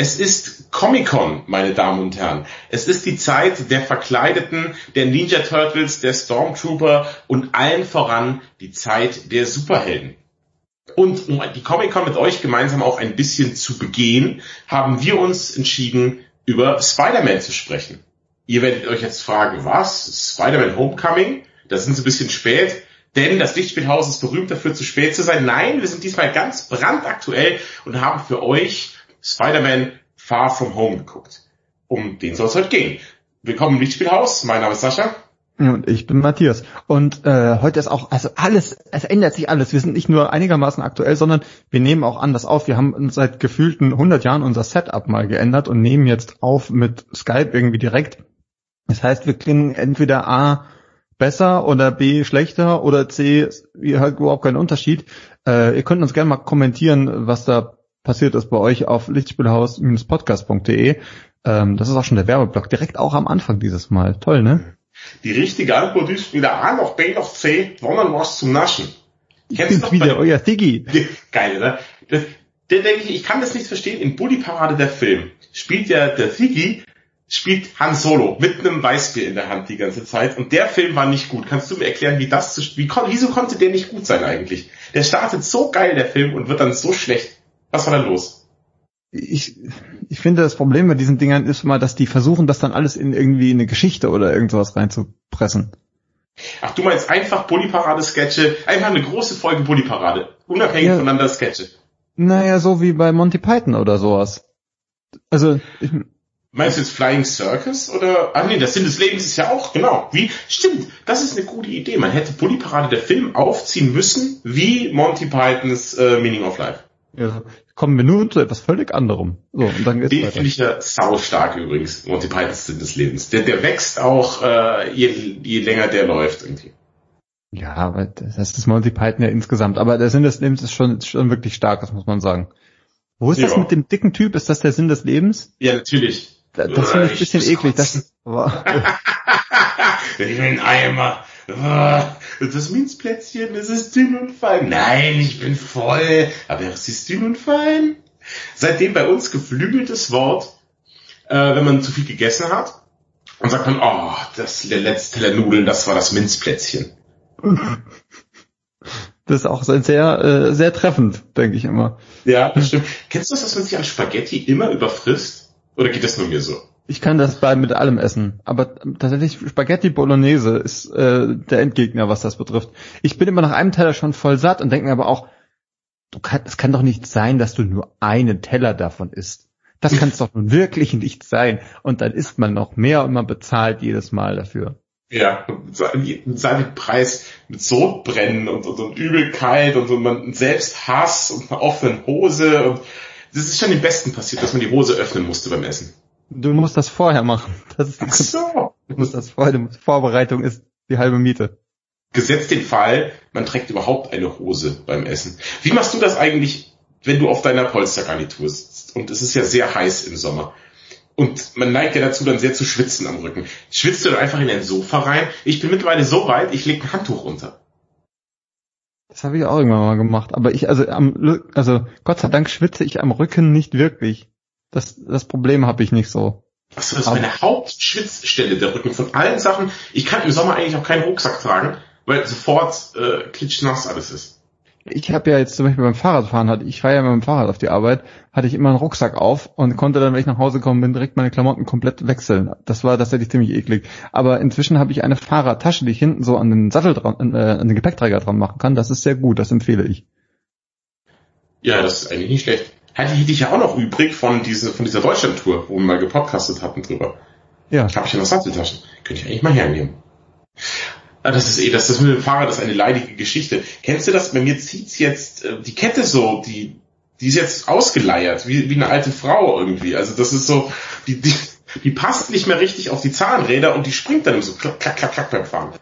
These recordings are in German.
Es ist Comic-Con, meine Damen und Herren. Es ist die Zeit der Verkleideten, der Ninja Turtles, der Stormtrooper und allen voran die Zeit der Superhelden. Und um die Comic-Con mit euch gemeinsam auch ein bisschen zu begehen, haben wir uns entschieden, über Spider-Man zu sprechen. Ihr werdet euch jetzt fragen, was? Spider-Man Homecoming? Das sind sie ein bisschen spät. Denn das Lichtspielhaus ist berühmt dafür, zu spät zu sein. Nein, wir sind diesmal ganz brandaktuell und haben für euch Spider-Man Far From Home geguckt. Um den soll es heute gehen. Willkommen im Lichtspielhaus. Mein Name ist Sascha. Und ich bin Matthias. Und äh, heute ist auch, also alles, es ändert sich alles. Wir sind nicht nur einigermaßen aktuell, sondern wir nehmen auch anders auf. Wir haben seit gefühlten 100 Jahren unser Setup mal geändert und nehmen jetzt auf mit Skype irgendwie direkt. Das heißt, wir klingen entweder A besser oder B schlechter oder C, ihr hört überhaupt keinen Unterschied. Äh, ihr könnt uns gerne mal kommentieren, was da passiert ist bei euch auf lichtspielhaus-podcast.de. Ähm, das ist auch schon der Werbeblock, direkt auch am Anfang dieses Mal. Toll, ne? Die richtige Antwort ist weder A noch B noch C, sondern was zum Naschen. Ich bin wieder euer Thiggy. Geil, ne? Das, der denke ich, ich kann das nicht verstehen. In Bully Parade der Film spielt ja der Thiggy spielt Han Solo mit einem Weißbier in der Hand die ganze Zeit und der Film war nicht gut. Kannst du mir erklären, wie das zu, wie, wieso konnte der nicht gut sein eigentlich? Der startet so geil, der Film, und wird dann so schlecht. Was war da los? Ich, ich finde, das Problem bei diesen Dingern ist mal, dass die versuchen, das dann alles in irgendwie eine Geschichte oder irgendwas reinzupressen. Ach, du meinst einfach Bully-Parade-Sketche, einfach eine große Folge Bully-Parade, unabhängig ja. voneinander Sketche. Naja, so wie bei Monty Python oder sowas. Also, ich, Meinst du jetzt Flying Circus oder? Ah nee, das Sinn des Lebens ist ja auch, genau. Wie? Stimmt, das ist eine gute Idee. Man hätte Bully Parade der Film aufziehen müssen, wie Monty Pythons äh, Meaning of Life. Ja, kommen wir nun zu etwas völlig anderem. So, und dann geht's Den finde ich ja saustark übrigens, Monty Pythons Sinn des Lebens. Der, der wächst auch, äh, je, je länger der läuft irgendwie. Ja, aber das ist Monty Python ja insgesamt. Aber der Sinn des Lebens ist schon, ist schon wirklich stark, das muss man sagen. Wo ist ja. das mit dem dicken Typ? Ist das der Sinn des Lebens? Ja, natürlich. Das, das finde ich ein bisschen eklig. Das, ich bin Eimer. Das Minzplätzchen, das ist dünn und fein. Nein, ich bin voll. Aber es ist dünn und fein. Seitdem bei uns geflügeltes Wort, äh, wenn man zu viel gegessen hat. Und sagt man, oh, das letzte Teller Nudeln, das war das Minzplätzchen. Das ist auch sehr, äh, sehr treffend, denke ich immer. Ja, das stimmt. Kennst du das, dass man sich an Spaghetti immer überfrisst? Oder geht das nur mir so? Ich kann das bei mit allem essen, aber tatsächlich Spaghetti Bolognese ist äh, der Endgegner, was das betrifft. Ich bin immer nach einem Teller schon voll satt und denke mir aber auch, du kann, es kann doch nicht sein, dass du nur einen Teller davon isst. Das kann es doch nun wirklich nicht sein. Und dann isst man noch mehr und man bezahlt jedes Mal dafür. Ja, seinen Preis mit Sodbrennen und, und, und Übelkeit und, und man selbst Hass und einer offenen Hose und das ist schon dem Besten passiert, dass man die Hose öffnen musste beim Essen. Du musst das vorher machen. Das ist Ach so. Du musst das vorher, Vorbereitung ist die halbe Miete. Gesetzt den Fall, man trägt überhaupt eine Hose beim Essen. Wie machst du das eigentlich, wenn du auf deiner Polstergarnitur sitzt? Und es ist ja sehr heiß im Sommer. Und man neigt ja dazu, dann sehr zu schwitzen am Rücken. Schwitzt du dann einfach in ein Sofa rein? Ich bin mittlerweile so weit, ich lege ein Handtuch runter. Das habe ich auch irgendwann mal gemacht. Aber ich, also am, also Gott sei Dank schwitze ich am Rücken nicht wirklich. Das, das Problem habe ich nicht so. Das ist meine Hauptschwitzstelle, der Rücken von allen Sachen. Ich kann im Sommer eigentlich auch keinen Rucksack tragen, weil sofort äh, klitschnass alles ist ich habe ja jetzt zum Beispiel beim Fahrradfahren, hatte, ich fahre ja mit dem Fahrrad auf die Arbeit, hatte ich immer einen Rucksack auf und konnte dann, wenn ich nach Hause gekommen bin, direkt meine Klamotten komplett wechseln. Das war tatsächlich ziemlich eklig. Aber inzwischen habe ich eine Fahrradtasche, die ich hinten so an den Sattel dran, äh, an den Gepäckträger dran machen kann. Das ist sehr gut, das empfehle ich. Ja, das ist eigentlich nicht schlecht. Hatte ich dich ja auch noch übrig von, diese, von dieser Deutschland-Tour, wo wir mal gepodcastet hatten drüber. Ja. Habe ich ja noch Satteltaschen. Könnte ich eigentlich mal hernehmen. Ah, das ist eh, das, das mit dem Fahrrad ist eine leidige Geschichte. Kennst du das? Bei mir zieht's jetzt äh, die Kette so, die, die ist jetzt ausgeleiert, wie, wie eine alte Frau irgendwie. Also das ist so, die, die, die passt nicht mehr richtig auf die Zahnräder und die springt dann so klack, klack, klack, klack beim Fahren.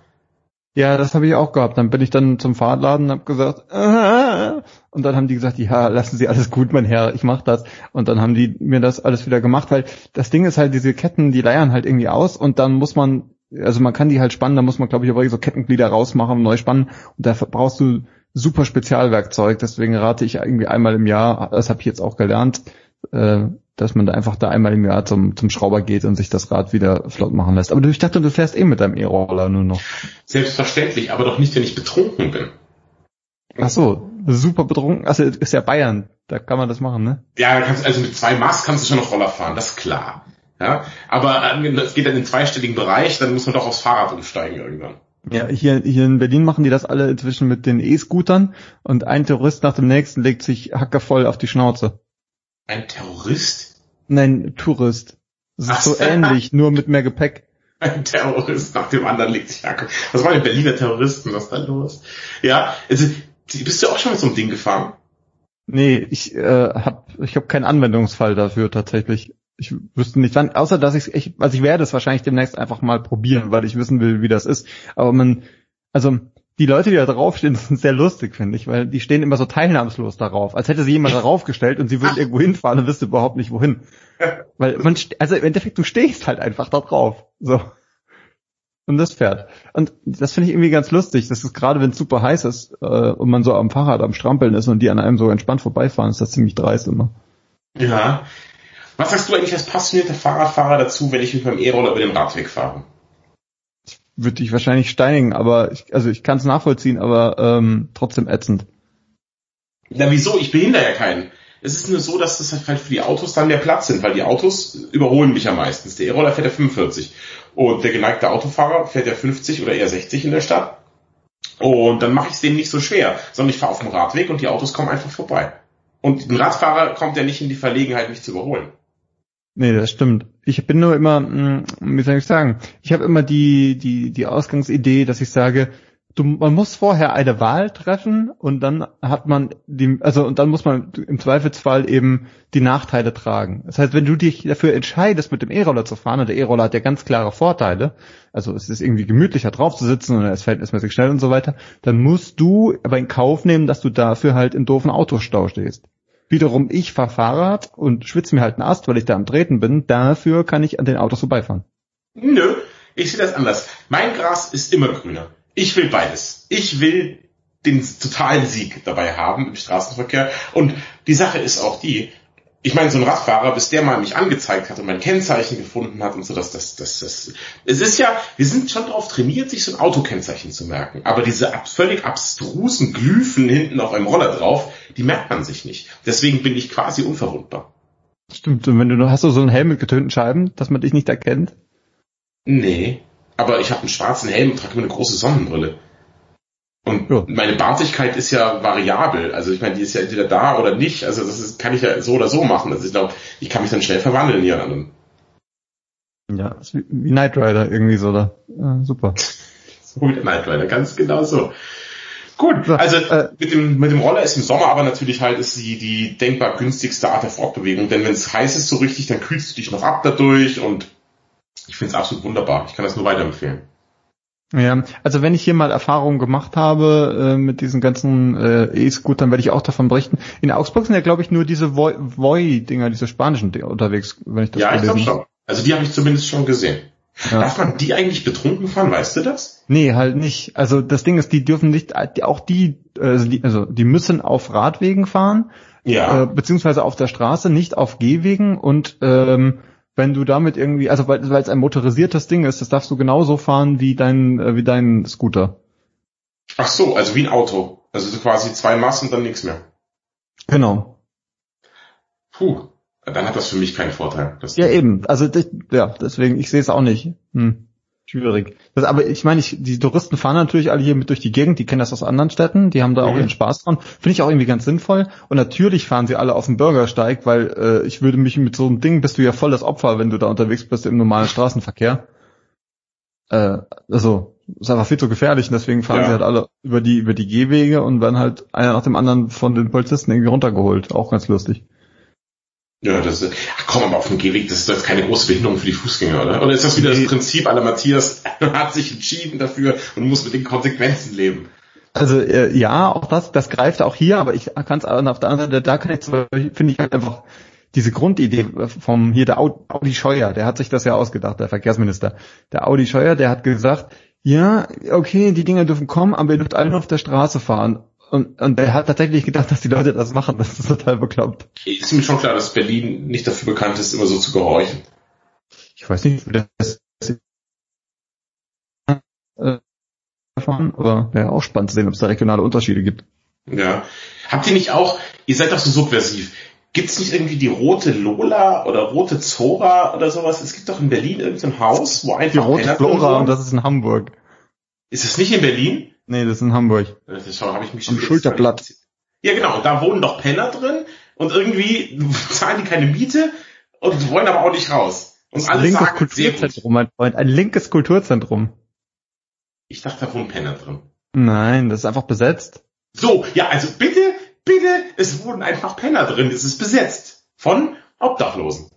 Ja, das habe ich auch gehabt. Dann bin ich dann zum Fahrradladen und habe gesagt, Aah! und dann haben die gesagt, ja, lassen Sie alles gut, mein Herr, ich mach das. Und dann haben die mir das alles wieder gemacht, weil das Ding ist halt, diese Ketten, die leiern halt irgendwie aus und dann muss man also man kann die halt spannen, da muss man, glaube ich, aber so Kettenglieder rausmachen und neu spannen. Und da brauchst du super Spezialwerkzeug. Deswegen rate ich irgendwie einmal im Jahr, das habe ich jetzt auch gelernt, äh, dass man da einfach da einmal im Jahr zum, zum Schrauber geht und sich das Rad wieder flott machen lässt. Aber du, ich dachte, du fährst eh mit deinem E-Roller nur noch. Selbstverständlich, aber doch nicht, wenn ich betrunken bin. Ach so, super betrunken. Also ist ja Bayern, da kann man das machen, ne? Ja, kannst, also mit zwei Maß kannst du schon noch Roller fahren, das ist klar. Ja, aber äh, es geht dann in den zweistelligen Bereich, dann muss man doch aufs Fahrrad umsteigen irgendwann. Ja, hier, hier in Berlin machen die das alle inzwischen mit den E-Scootern und ein Terrorist nach dem nächsten legt sich hackervoll auf die Schnauze. Ein Terrorist? Nein, Tourist. Das ist so ähnlich, nur mit mehr Gepäck. Ein Terrorist nach dem anderen legt sich hackervoll. Was waren die Berliner Terroristen? Was ist da los? Ja, also, bist du auch schon mit so einem Ding gefahren? Nee, ich äh, hab, ich hab keinen Anwendungsfall dafür tatsächlich ich wüsste nicht wann, außer dass ich ich, also ich werde es wahrscheinlich demnächst einfach mal probieren, weil ich wissen will, wie das ist. Aber man, also die Leute, die da draufstehen, sind sehr lustig, finde ich, weil die stehen immer so teilnahmslos darauf, als hätte sie jemand darauf gestellt und sie würden irgendwo hinfahren und wüsste überhaupt nicht wohin. Weil man, also im Endeffekt, du stehst halt einfach da drauf. So. Und das fährt. Und das finde ich irgendwie ganz lustig. Das ist gerade, wenn es super heiß ist äh, und man so am Fahrrad am Strampeln ist und die an einem so entspannt vorbeifahren, ist das ziemlich dreist immer. Ja, was sagst du eigentlich als passionierter Fahrradfahrer dazu, wenn ich mit meinem E-Roller über den Radweg fahre? Würde ich wahrscheinlich steinigen, aber ich, also ich kann es nachvollziehen, aber ähm, trotzdem ätzend. Na wieso? Ich behindere ja keinen. Es ist nur so, dass das halt für die Autos dann mehr Platz sind, weil die Autos überholen mich ja meistens. Der E-Roller fährt ja 45 und der geneigte Autofahrer fährt ja 50 oder eher 60 in der Stadt. Und dann mache ich es denen nicht so schwer, sondern ich fahre auf dem Radweg und die Autos kommen einfach vorbei. Und ein Radfahrer kommt ja nicht in die Verlegenheit, mich zu überholen. Nee, das stimmt. Ich bin nur immer, hm, wie soll ich sagen, ich habe immer die, die, die Ausgangsidee, dass ich sage, du, man muss vorher eine Wahl treffen und dann hat man die, also und dann muss man im Zweifelsfall eben die Nachteile tragen. Das heißt, wenn du dich dafür entscheidest, mit dem E-Roller zu fahren, und der E-Roller hat ja ganz klare Vorteile, also es ist irgendwie gemütlicher drauf zu sitzen und er ist verhältnismäßig schnell und so weiter, dann musst du aber in Kauf nehmen, dass du dafür halt in doofen Autostau stehst. Wiederum ich fahre Fahrrad und schwitze mir halt einen Ast, weil ich da am Treten bin. Dafür kann ich an den Autos vorbeifahren. Nö, ich sehe das anders. Mein Gras ist immer grüner. Ich will beides. Ich will den totalen Sieg dabei haben im Straßenverkehr. Und die Sache ist auch die, ich meine, so ein Radfahrer, bis der mal mich angezeigt hat und mein Kennzeichen gefunden hat und so, dass das, das, das, es ist ja, wir sind schon darauf trainiert, sich so ein Autokennzeichen zu merken. Aber diese völlig abstrusen Glyphen hinten auf einem Roller drauf, die merkt man sich nicht. Deswegen bin ich quasi unverwundbar. Stimmt, und wenn du hast du so einen Helm mit getönten Scheiben, dass man dich nicht erkennt? Nee, aber ich habe einen schwarzen Helm und trage immer eine große Sonnenbrille. Und ja. meine Bartigkeit ist ja variabel. Also ich meine, die ist ja entweder da oder nicht. Also das ist, kann ich ja so oder so machen. Also ich glaube, ich kann mich dann schnell verwandeln hier an. Ja, ist wie, wie Knight Rider irgendwie so da. Ja, super. so wie Knight Rider, ganz genau so. Gut, also äh, mit dem mit dem Roller ist im Sommer aber natürlich halt ist die die denkbar günstigste Art der Fortbewegung, denn wenn es heiß ist so richtig, dann kühlst du dich noch ab dadurch und ich finde es absolut wunderbar. Ich kann das nur weiterempfehlen. Ja, also wenn ich hier mal Erfahrungen gemacht habe äh, mit diesen ganzen äh, E-Scootern, werde ich auch davon berichten. In Augsburg sind ja, glaube ich, nur diese Voi-Dinger, diese spanischen Dinger unterwegs, wenn ich das Ja, ich glaube schon. Also die habe ich zumindest schon gesehen. Ja. Darf man die eigentlich betrunken fahren, weißt du das? Nee, halt nicht. Also das Ding ist, die dürfen nicht, auch die, also die, also die müssen auf Radwegen fahren, ja. äh, beziehungsweise auf der Straße, nicht auf Gehwegen und ähm, wenn du damit irgendwie, also weil, weil es ein motorisiertes Ding ist, das darfst du genauso fahren wie dein, äh, wie dein Scooter. Ach so, also wie ein Auto. Also quasi zwei Massen und dann nichts mehr. Genau. Puh, dann hat das für mich keinen Vorteil. ja, eben. Also ja, deswegen, ich sehe es auch nicht. Hm. Schwierig. Das, aber ich meine, ich, die Touristen fahren natürlich alle hier mit durch die Gegend, die kennen das aus anderen Städten, die haben da mhm. auch ihren Spaß dran. Finde ich auch irgendwie ganz sinnvoll. Und natürlich fahren sie alle auf dem Bürgersteig, weil äh, ich würde mich mit so einem Ding, bist du ja voll das Opfer, wenn du da unterwegs bist im normalen Straßenverkehr. Äh, also, ist einfach viel zu gefährlich und deswegen fahren ja. sie halt alle über die, über die Gehwege und werden halt einer nach dem anderen von den Polizisten irgendwie runtergeholt. Auch ganz lustig. Ja, das ist, ach komm, aber auf dem Gehweg, das ist jetzt keine große Behinderung für die Fußgänger, oder? Oder ist das wieder nee. das Prinzip aller Matthias hat sich entschieden dafür und muss mit den Konsequenzen leben? Also äh, ja, auch das, das greift auch hier, aber ich kann es auf der anderen Seite, da kann ich zum Beispiel, finde ich halt einfach diese Grundidee vom hier der Audi Scheuer, der hat sich das ja ausgedacht, der Verkehrsminister. Der Audi Scheuer, der hat gesagt, ja, okay, die Dinger dürfen kommen, aber ihr dürft alle nur auf der Straße fahren. Und, und der hat tatsächlich gedacht, dass die Leute das machen. Das ist total bekloppt. Ist mir schon klar, dass Berlin nicht dafür bekannt ist, immer so zu gehorchen. Ich weiß nicht, wie das äh, fahren, aber wäre auch spannend zu sehen, ob es da regionale Unterschiede gibt. Ja. Habt ihr nicht auch, ihr seid doch so subversiv. Gibt's nicht irgendwie die rote Lola oder rote Zora oder sowas? Es gibt doch in Berlin irgendein Haus, wo einfach Die rote Flora und das ist in Hamburg. Ist es nicht in Berlin? Nee, das ist in Hamburg. Das habe ich mich Am schon Schulterblatt. Ja, genau. Da wohnen doch Penner drin und irgendwie zahlen die keine Miete und wollen aber auch nicht raus. Und Ein alle linkes sagen. Kulturzentrum, mein Freund. Ein linkes Kulturzentrum. Ich dachte, da wohnen Penner drin. Nein, das ist einfach besetzt. So, ja, also bitte, bitte, es wohnen einfach Penner drin. Es ist besetzt. Von Obdachlosen.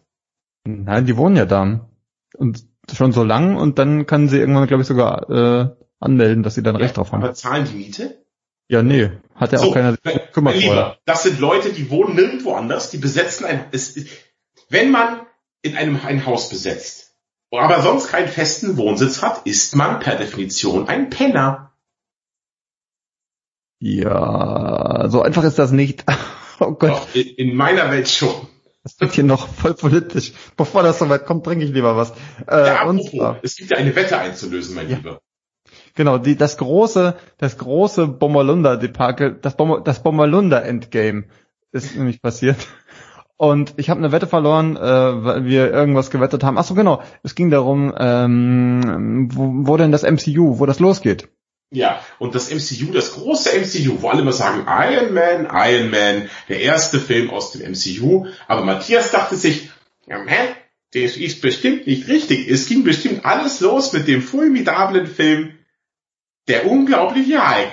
Nein, die wohnen ja da. Und schon so lang und dann kann sie irgendwann, glaube ich, sogar äh, anmelden, dass sie dann Recht drauf haben. Aber zahlen die Miete? Ja, nee, hat ja auch So, keiner sich gekümmert mein vorher. Lieber, das sind Leute, die wohnen nirgendwo anders, die besetzen ein, es, wenn man in einem ein Haus besetzt, aber sonst keinen festen Wohnsitz hat, ist man per Definition ein Penner. Ja, so einfach ist das nicht. Oh Gott, Doch, in, in meiner Welt schon. das wird hier noch voll politisch. Bevor das soweit kommt, trinke ich lieber was. Äh, Ja, und apropos, zwar, es gibt ja eine Wette einzulösen, mein Ja. Lieber. Genau, die, das große, das große Bommerlunder-Debakel, das, Bommer, das Bommerlunder-Endgame ist nämlich passiert. Und ich habe eine Wette verloren, äh, weil wir irgendwas gewettet haben. Ach so, genau. Es ging darum, ähm, wo, wo denn das MCU, wo das losgeht. Ja, und das MCU, das große MCU, wo alle immer sagen, Iron Man, Iron Man, der erste Film aus dem MCU. Aber Matthias dachte sich, ja, hä? Das ist bestimmt nicht richtig. Es ging bestimmt alles los mit dem formidablen Film Der unglaubliche Hulk.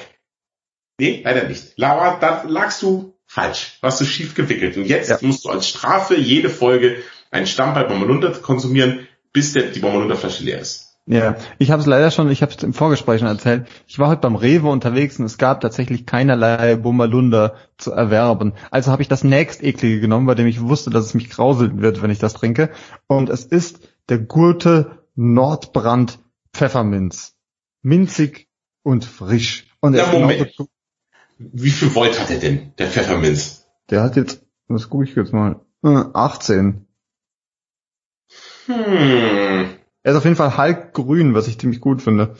Nee, leider nicht. Laura, da lagst du falsch. Warst du schief gewickelt. Und jetzt Ja. musst du als Strafe jede Folge einen Stammball Bommelunder konsumieren, bis der, die Bommelunder-Flasche leer ist. Ja, ich habe es leider schon, ich habe es im Vorgespräch schon erzählt. Ich war heute beim Rewe unterwegs und es gab tatsächlich keinerlei Bummerlunder zu erwerben. Also habe ich das nächsteklige genommen, bei dem ich wusste, dass es mich grauseln wird, wenn ich das trinke. Und es ist der gute Nordbrand Pfefferminz. Minzig und frisch. Und er genauso Moment. gut- Wie viel Volt hat er denn, der Pfefferminz? der hat jetzt, was gucke ich jetzt mal, Äh, 18. Hm. Er ist auf jeden Fall halbgrün, was ich ziemlich gut finde.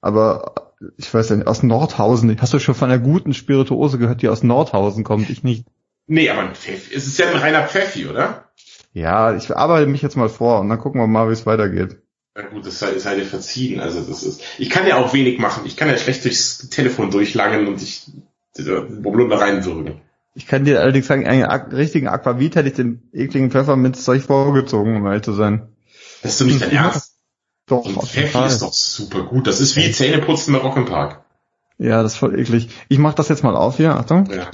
Aber ich weiß ja nicht, aus Nordhausen. Hast du schon von einer guten Spirituose gehört, die aus Nordhausen kommt? Ich nicht. Nee, aber ein Pfeffi. Es ist ja ein reiner Pfeffi, oder? Ja, ich arbeite mich jetzt mal vor und dann gucken wir mal, wie es weitergeht. Na gut, das sei, sei dir verziehen. Also das ist. Ich kann ja auch wenig machen. Ich kann ja schlecht durchs Telefon durchlangen und ich Blunder reinwürgen. Ich kann dir allerdings sagen, einen richtigen Aquavit hätte ich den ekligen Pfefferminzzeug vorgezogen, um ehrlich zu sein. Das ist doch nicht dein Ja. Ernst. Doch, Und auf jeden Fall. ist doch super gut. Das ist wie Zähneputzen im Rock'n'Park. Ja, das ist voll eklig. Ich mach das jetzt mal auf hier, Achtung. Ja.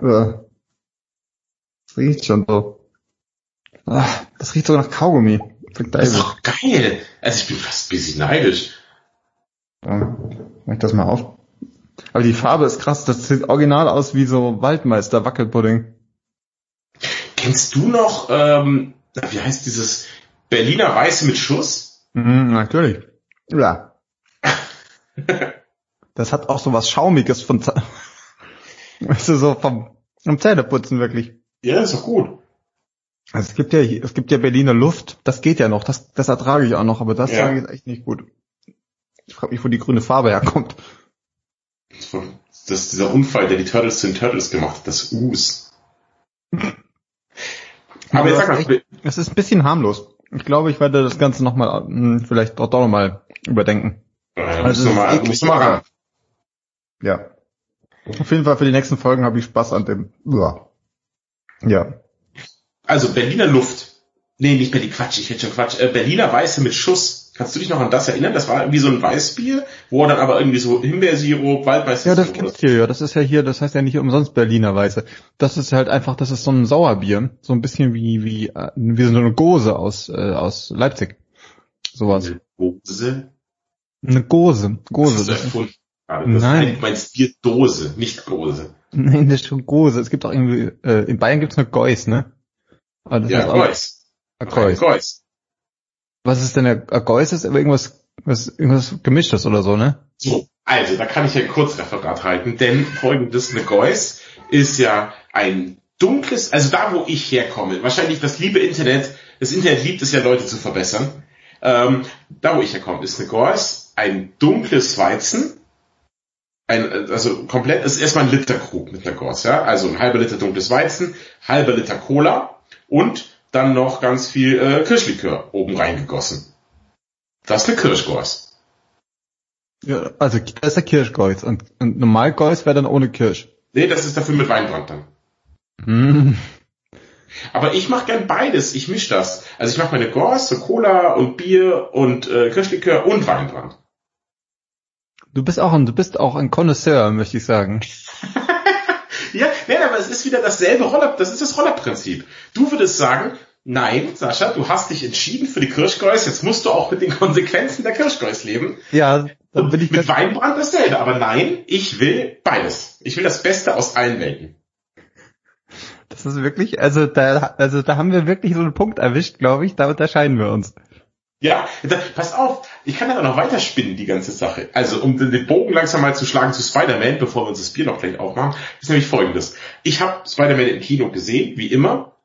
Äh. Das riecht schon so. Ah, das riecht sogar nach Kaugummi. Das ist doch geil. Also ich bin fast ein bisschen neidisch. Ja, mach ich das mal auf. Aber die Farbe ist krass, das sieht original aus wie so Waldmeister Wackelpudding. Kennst du noch, ähm, wie heißt dieses Berliner Weiße mit Schuss? Mhm, natürlich. Ja. Das hat auch so was Schaumiges von, weißt du, so vom, vom Zähneputzen wirklich. Ja, ist doch gut. Also es gibt ja, es gibt ja Berliner Luft, das geht ja noch, das, das ertrage ich auch noch, aber das Ja. jetzt echt nicht gut. Ich frage mich, wo die grüne Farbe herkommt. Das ist dieser Unfall, der die Turtles zu den Turtles gemacht hat, das Us. Aber jetzt sag ist mal, Es ist ein bisschen harmlos. Ich glaube, ich werde das Ganze nochmal, vielleicht doch, doch nochmal überdenken. äh, Also mal, eklig. mal ran. Ja. Auf jeden Fall für die nächsten Folgen habe ich Spaß an dem. Ja. Ja. Also Berliner Luft. Nee, nicht Berlin, Quatsch, ich hätte schon Quatsch. Äh, Berliner Weiße mit Schuss. Kannst du dich noch an das erinnern? Das war irgendwie so ein Weißbier, wo dann aber irgendwie so Himbeersirup, Waldmeister. Ja, das gibt's hier, ja. Das ist ja hier, das heißt ja nicht umsonst Berliner Weiße. Das ist halt einfach, das ist so ein Sauerbier. So ein bisschen wie, wie, äh, wie so eine Gose aus, äh, aus Leipzig. Sowas. Gose. Eine Gose. Das Gose. ist Das ist, erfunden. Das Nein. Nein. meinst Bierdose, nicht Gose. nein, das ist schon Gose. Es gibt auch irgendwie, äh, in Bayern gibt's eine Geus, ne? Aber das Ja, heißt auch Geuss. eine Geus. Geuss. Was ist denn der Geus? Ist irgendwas, was, irgendwas gemischtes oder so, ne? So, Also, da kann ich ja ein Kurzreferat halten, denn folgendes, eine Geuss ist ja ein dunkles, also da, wo ich herkomme, wahrscheinlich das liebe Internet, das Internet liebt es ja, Leute zu verbessern. Ähm, da, wo ich herkomme, ist eine Geuss ein dunkles Weizen, ein, also komplett, ist erstmal ein Literkrug mit einer Gors, ja, also ein halber Liter dunkles Weizen, halber Liter Cola und dann noch ganz viel äh, Kirschlikör oben reingegossen. Das ist eine Kirschgors. Ja, also das ist der Kirschgors und, und normal Gors wäre dann ohne Kirsch. Nee, das ist dafür mit Weinbrand dann. Hm. Aber ich mache gern beides, ich misch das. Also ich mache meine Gors, so Cola und Bier und äh, Kirschlikör und Weinbrand. Du bist auch ein, du bist auch ein Connoisseur, möchte ich sagen. ja, nein, aber es ist wieder dasselbe Roller, das ist das Rollerprinzip. Du würdest sagen, nein, Sascha, du hast dich entschieden für die Kirschgeus, jetzt musst du auch mit den Konsequenzen der Kirschgeus leben. Ja, dann bin ich mit Weinbrand dasselbe, aber nein, ich will beides. Ich will das Beste aus allen Welten. Das ist wirklich, also da, also da haben wir wirklich so einen Punkt erwischt, glaube ich, da unterscheiden wir uns. Ja, da, pass auf, ich kann aber noch weiterspinnen, die ganze Sache. Also, um den Bogen langsam mal zu schlagen zu Spider-Man, bevor wir uns das Bier noch gleich aufmachen, ist nämlich folgendes. Ich habe Spider-Man im Kino gesehen, wie immer,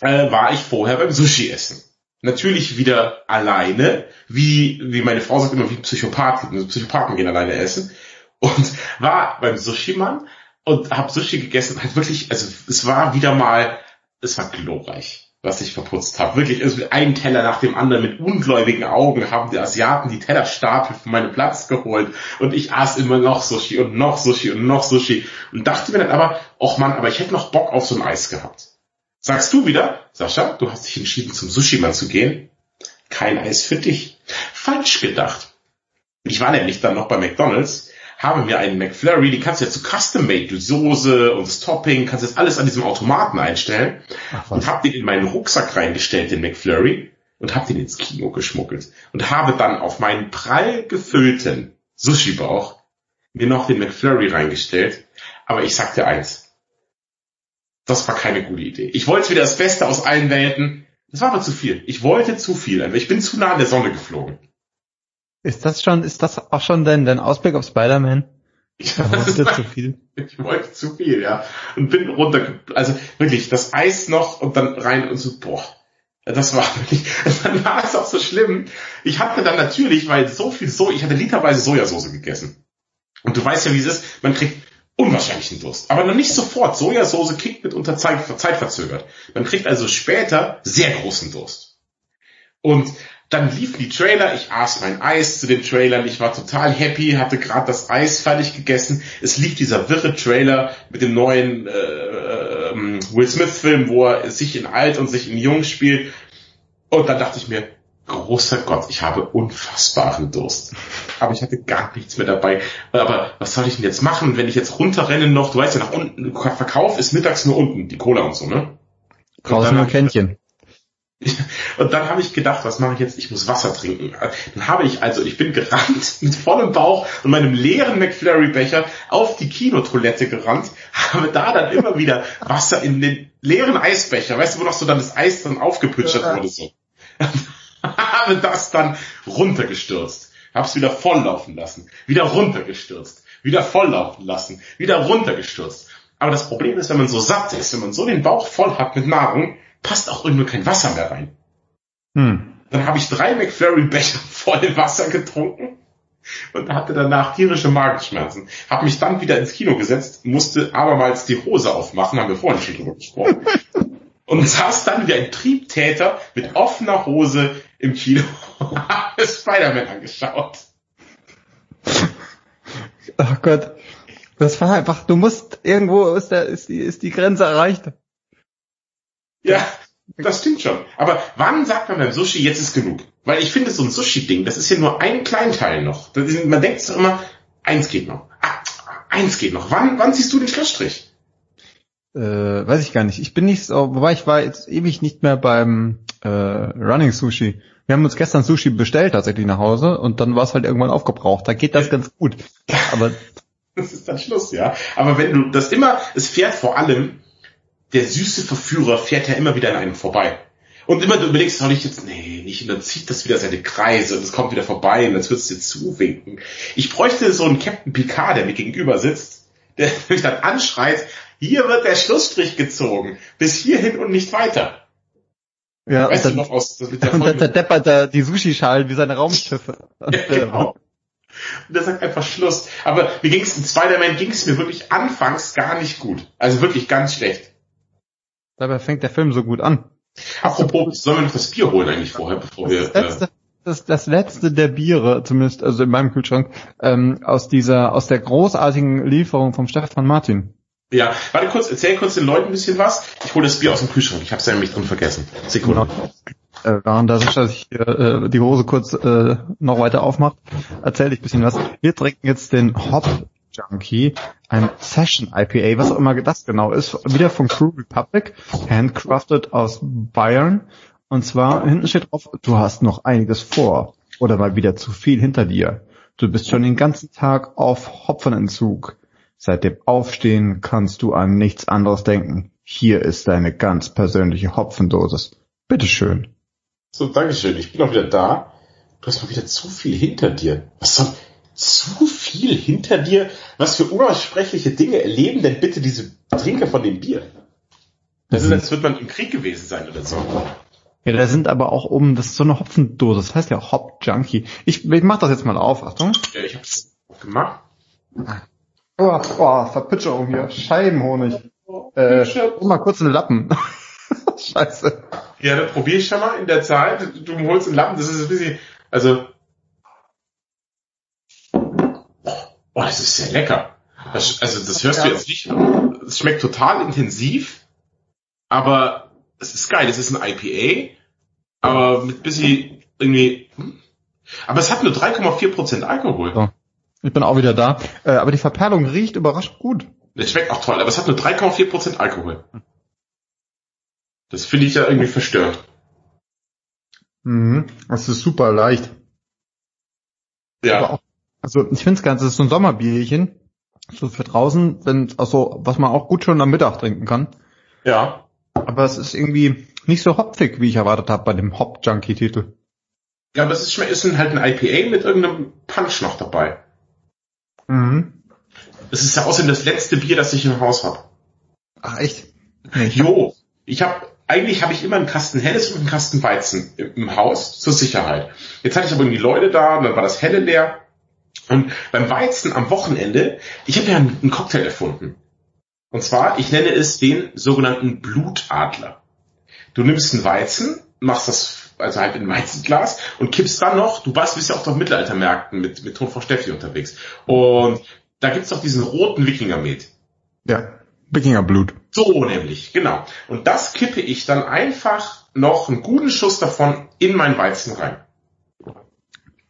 äh, war ich vorher beim Sushi essen. Natürlich wieder alleine, wie, wie meine Frau sagt immer, wie Psychopathen, also Psychopathen gehen alleine essen. Und war beim Sushi-Mann und habe Sushi gegessen, halt wirklich, also es war wieder mal, es war glorreich was ich verputzt habe. Wirklich, also ein Teller nach dem anderen mit ungläubigen Augen haben die Asiaten die Tellerstapel von meinem Platz geholt und ich aß immer noch Sushi und noch Sushi und noch Sushi und dachte mir dann aber, ach man, aber ich hätte noch Bock auf so ein Eis gehabt. Sagst du wieder, Sascha, du hast dich entschieden zum Sushi-Mann zu gehen? Kein Eis für dich. Falsch gedacht. Ich war nämlich dann noch bei McDonald's habe mir einen McFlurry, die kannst du ja zu Custom-Made, die Soße und das Topping, kannst jetzt alles an diesem Automaten einstellen Ach, und habe den in meinen Rucksack reingestellt, den McFlurry, und habe den ins Kino geschmuggelt und habe dann auf meinen prall gefüllten Sushi-Bauch mir noch den McFlurry reingestellt. Aber ich sag dir eins, das war keine gute Idee. Ich wollte wieder das Beste aus allen Welten. Das war aber zu viel. Ich wollte zu viel. Ich bin zu nah an der Sonne geflogen. Ist das schon, ist das auch schon dein, dein Ausblick auf Spider-Man? Ich wollte zu viel. Ich wollte zu viel, ja. Und bin runter, also wirklich, das Eis noch und dann rein und so, boah. Das war wirklich, dann war es auch so schlimm. Ich hatte dann natürlich, weil so viel so, ich hatte literweise Sojasauce gegessen. Und du weißt ja, wie es ist, man kriegt unwahrscheinlichen Durst. Aber noch nicht sofort. Sojasauce kickt mit unter Zeit, Zeit verzögert. Man kriegt also später sehr großen Durst. Und dann liefen die Trailer, ich aß mein Eis zu den Trailern, ich war total happy, hatte gerade das Eis fertig gegessen. Es lief dieser wirre Trailer mit dem neuen äh, äh, Will Smith Film, wo er sich in alt und sich in jung spielt. Und dann dachte ich mir, großer Gott, ich habe unfassbaren Durst. Aber ich hatte gar nichts mehr dabei. Aber was soll ich denn jetzt machen, wenn ich jetzt runterrenne noch? Du weißt ja, nach unten, Verkauf ist mittags nur unten, die Cola und so, ne? Draußen nur Kännchen. Und dann habe ich gedacht, was mache ich jetzt? Ich muss Wasser trinken. Dann habe ich also, ich bin gerannt mit vollem Bauch und meinem leeren McFlurry-Becher auf die Kinotoilette gerannt, habe da dann immer wieder Wasser in den leeren Eisbecher, weißt du, wo noch so dann das Eis dann aufgepütschert wurde so. habe das dann runtergestürzt. Hab's wieder volllaufen lassen. Wieder runtergestürzt. Wieder volllaufen lassen. Wieder runtergestürzt. Aber das Problem ist, wenn man so satt ist, wenn man so den Bauch voll hat mit Nahrung, passt auch irgendwie kein Wasser mehr rein. Hm. Dann habe ich drei McFlurry-Becher voll Wasser getrunken und hatte danach tierische Magenschmerzen. Habe mich dann wieder ins Kino gesetzt, musste abermals die Hose aufmachen, haben wir vorhin schon drüber gesprochen. und saß dann wie ein Triebtäter mit offener Hose im Kino und habe Spider-Man angeschaut. Oh Gott. Das war einfach, du musst, irgendwo ist, der, ist, die, ist die Grenze erreicht. Ja, das stimmt schon. Aber wann sagt man beim Sushi, jetzt ist genug? Weil ich finde, so ein Sushi-Ding, das ist ja nur ein Kleinteil noch. Ist, man denkt so immer, eins geht noch. Ah, eins geht noch. Wann, wann siehst du den Schlussstrich? Äh, weiß ich gar nicht. Ich bin nicht so, wobei ich war jetzt ewig nicht mehr beim äh, Running Sushi. Wir haben uns gestern Sushi bestellt tatsächlich nach Hause und dann war es halt irgendwann aufgebraucht. Da geht das ganz gut. Aber das ist dann Schluss, ja. Aber wenn du das immer, es fährt vor allem der süße Verführer fährt ja immer wieder an einem vorbei. Und immer du überlegst, soll ich jetzt, nee, nicht, und dann zieht das wieder seine Kreise und es kommt wieder vorbei und dann würdest du dir zuwinken. Ich bräuchte so einen Captain Picard, der mir gegenüber sitzt, der mich dann anschreit, hier wird der Schlussstrich gezogen, bis hierhin und nicht weiter. Ja, weißt und dann, du noch aus, das mit der und dann zerdeppert er die Sushi-Schalen wie seine Raumschiffe. ja, genau. Und der sagt einfach Schluss. Aber mir ging's in Spider-Man ging's mir wirklich anfangs gar nicht gut. Also wirklich ganz schlecht. Dabei fängt der Film so gut an. Apropos, sollen wir noch das Bier holen eigentlich vorher, bevor wir. Das letzte, äh, das, das letzte der Biere, zumindest also in meinem Kühlschrank, ähm, aus dieser, aus der großartigen Lieferung vom Stefan Martin. Ja, warte kurz, erzähl kurz den Leuten ein bisschen was. Ich hole das Bier aus dem Kühlschrank. Ich habe es ja nämlich drin vergessen. Sekunde. Genau. Äh, während der Sascha sich hier, äh, die Hose kurz äh, noch weiter aufmacht, erzähle ich bisschen was. Wir trinken jetzt den Hop Junkie, ein Session IPA, was auch immer das genau ist, wieder von Crew Republic, handcrafted aus Bayern. Und zwar hinten steht drauf, du hast noch einiges vor oder mal wieder zu viel hinter dir. Du bist schon den ganzen Tag auf Hopfenentzug. Seit dem Aufstehen kannst du an nichts anderes denken. Hier ist deine ganz persönliche Hopfendosis. Bitteschön. So, Dankeschön. Ich bin auch wieder da. Du hast mal wieder zu viel hinter dir. Was soll, zu viel hinter dir? Was für unaussprechliche Dinge erleben denn bitte diese Trinker von dem Bier? Das ist, mhm. als würde man im Krieg gewesen sein oder so. Ja, da sind aber auch oben, das ist so eine Hopfendose, das heißt ja Hop Junkie. Ich, ich mach das jetzt mal auf, Achtung. Ja, ich hab's gemacht. Oh, oh Verpitcherung hier, Scheibenhonig. Äh, mal kurz einen Lappen. Scheiße. Ja, dann probier ich schon mal in der Zeit. Du holst einen Lappen, das ist ein bisschen, also Oh, das ist sehr lecker. Das, also das hörst du jetzt nicht. Es schmeckt total intensiv, aber es ist geil. Es ist ein IPA, aber mit bisschen irgendwie. Hm? Aber es hat nur 3,4% Alkohol. So. Ich bin auch wieder da. Äh, aber die Verperlung riecht überraschend gut. Das schmeckt auch toll, aber es hat nur 3,4% Alkohol. Das finde ich ja irgendwie verstört. Mhm. Das ist super leicht. Ja. Aber auch also ich finde es ganz, es ist so ein Sommerbierchen. So für draußen, wenn also was man auch gut schon am Mittag trinken kann. Ja. Aber es ist irgendwie nicht so hopfig, wie ich erwartet habe bei dem Hop-Junkie-Titel. Ja, aber es ist, ist halt ein IPA mit irgendeinem Punch noch dabei. Mhm. Es ist ja außerdem das letzte Bier, das ich im Haus habe. Ach echt? Nee, jo, ich habe eigentlich habe ich immer einen Kasten Helles und einen Kasten Weizen im Haus zur Sicherheit. Jetzt hatte ich aber irgendwie Leute da, und dann war das Helle leer und beim Weizen am Wochenende, ich habe ja einen Cocktail erfunden. Und zwar, ich nenne es den sogenannten Blutadler. Du nimmst einen Weizen, machst das also halt in ein Weizenglas und kippst dann noch, du du bist ja auch auf Mittelaltermärkten mit, mit Ton von Steffi unterwegs. Und da gibt's doch diesen roten Wikingermet. Ja, Wikingerblut. So nämlich, genau. Und das kippe ich dann einfach noch einen guten Schuss davon in mein Weizen rein.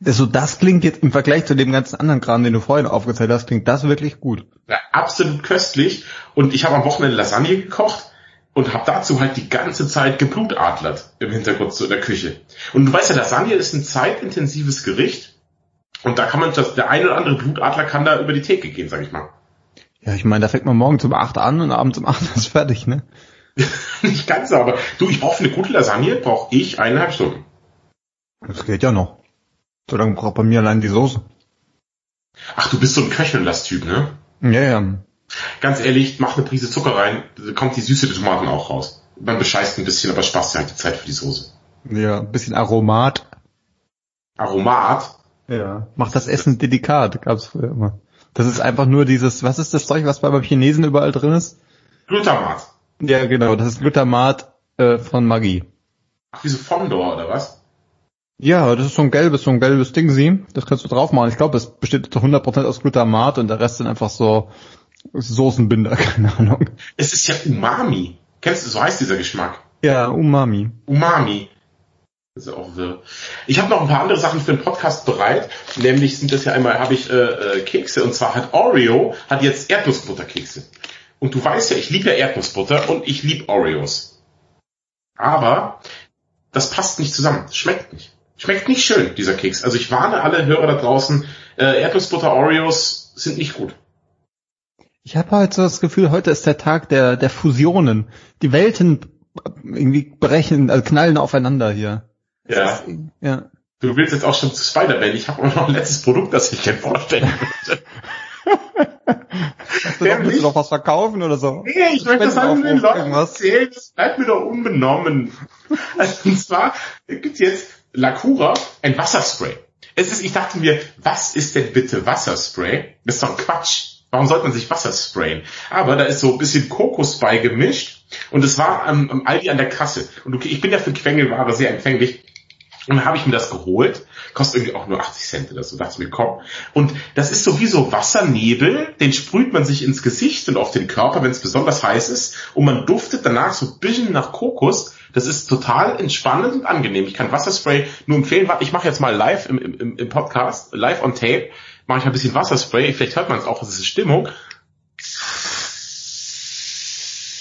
Also das klingt jetzt im Vergleich zu dem ganzen anderen Kram, den du vorhin aufgezählt hast, klingt das wirklich gut. Ja, absolut köstlich. Und ich habe am Wochenende Lasagne gekocht und habe dazu halt die ganze Zeit geblutadlert im Hintergrund zu der Küche. Und du weißt ja, Lasagne ist ein zeitintensives Gericht und da kann man das, der eine oder andere Blutadler kann da über die Theke gehen, sag ich mal. Ja, ich meine, da fängt man morgen um acht an und abends um acht ist fertig, ne? Nicht ganz, aber du, ich brauche für eine gute Lasagne brauche ich eineinhalb Stunden. Das geht ja noch. So lange braucht bei mir allein die Soße. Ach, du bist so ein Köcheln-Typ, ne? Ja, ja. Ganz ehrlich, mach eine Prise Zucker rein, da kommt die Süße der Tomaten auch raus. Man bescheißt ein bisschen, aber sparst dir halt die Zeit für die Soße. Ja, ein bisschen Aromat. Aromat? Ja, macht das Essen delikat, gab's früher immer. Das ist einfach nur dieses, was ist das Zeug, was beim Chinesen überall drin ist? Glutamat. Ja, genau, das ist Glutamat äh, von Maggi. Ach, wie so Fondor, oder was? Ja, das ist so ein gelbes, so ein gelbes Ding, sie. Das kannst du drauf machen. Ich glaube, es besteht zu 100% aus Glutamat und der Rest sind einfach so Soßenbinder, keine Ahnung. Es ist ja Umami. Kennst du, so heißt dieser Geschmack? Ja, Umami. Umami. Das ist auch wirr. Ich habe noch ein paar andere Sachen für den Podcast bereit. Nämlich sind das ja einmal, habe ich äh, äh, Kekse und zwar hat Oreo, hat jetzt Erdnussbutterkekse. Und du weißt ja, ich liebe ja Erdnussbutter und ich liebe Oreos. Aber das passt nicht zusammen. Das schmeckt nicht. Schmeckt nicht schön, dieser Keks. Also ich warne alle Hörer da draußen, äh, Erdnussbutter Oreos sind nicht gut. Ich habe heute so das Gefühl, heute ist der Tag der, der Fusionen. Die Welten irgendwie brechen, also knallen aufeinander hier. Ja. Ist, ja. Du willst jetzt auch schon zu Spider-Man. Ich habe auch noch ein letztes Produkt, das ich gerne vorstellen möchte. Willst du, noch, willst du noch was verkaufen oder so? Nee, ich möchte das an den Leuten erzählen. Das bleibt mir doch unbenommen. Also, und zwar gibt's jetzt Lacura, ein Wasserspray. Es ist, ich dachte mir, was ist denn bitte Wasserspray? Das ist doch Quatsch. Warum sollte man sich Wasser sprayen? Aber da ist so ein bisschen Kokos bei gemischt und es war am, am Aldi an der Kasse. Und okay, ich bin ja für Quengelware sehr empfänglich. Und dann habe ich mir das geholt. Kostet irgendwie auch nur 80 Cent oder so. Dachte mir, komm. Und das ist sowieso Wassernebel. Den sprüht man sich ins Gesicht und auf den Körper, wenn es besonders heiß ist. Und man duftet danach so ein bisschen nach Kokos. Das ist total entspannend und angenehm. Ich kann Wasserspray nur empfehlen. Ich mache jetzt mal live im, im, im Podcast, live on tape, mache ich ein bisschen Wasserspray. Vielleicht hört man es auch, das ist Stimmung.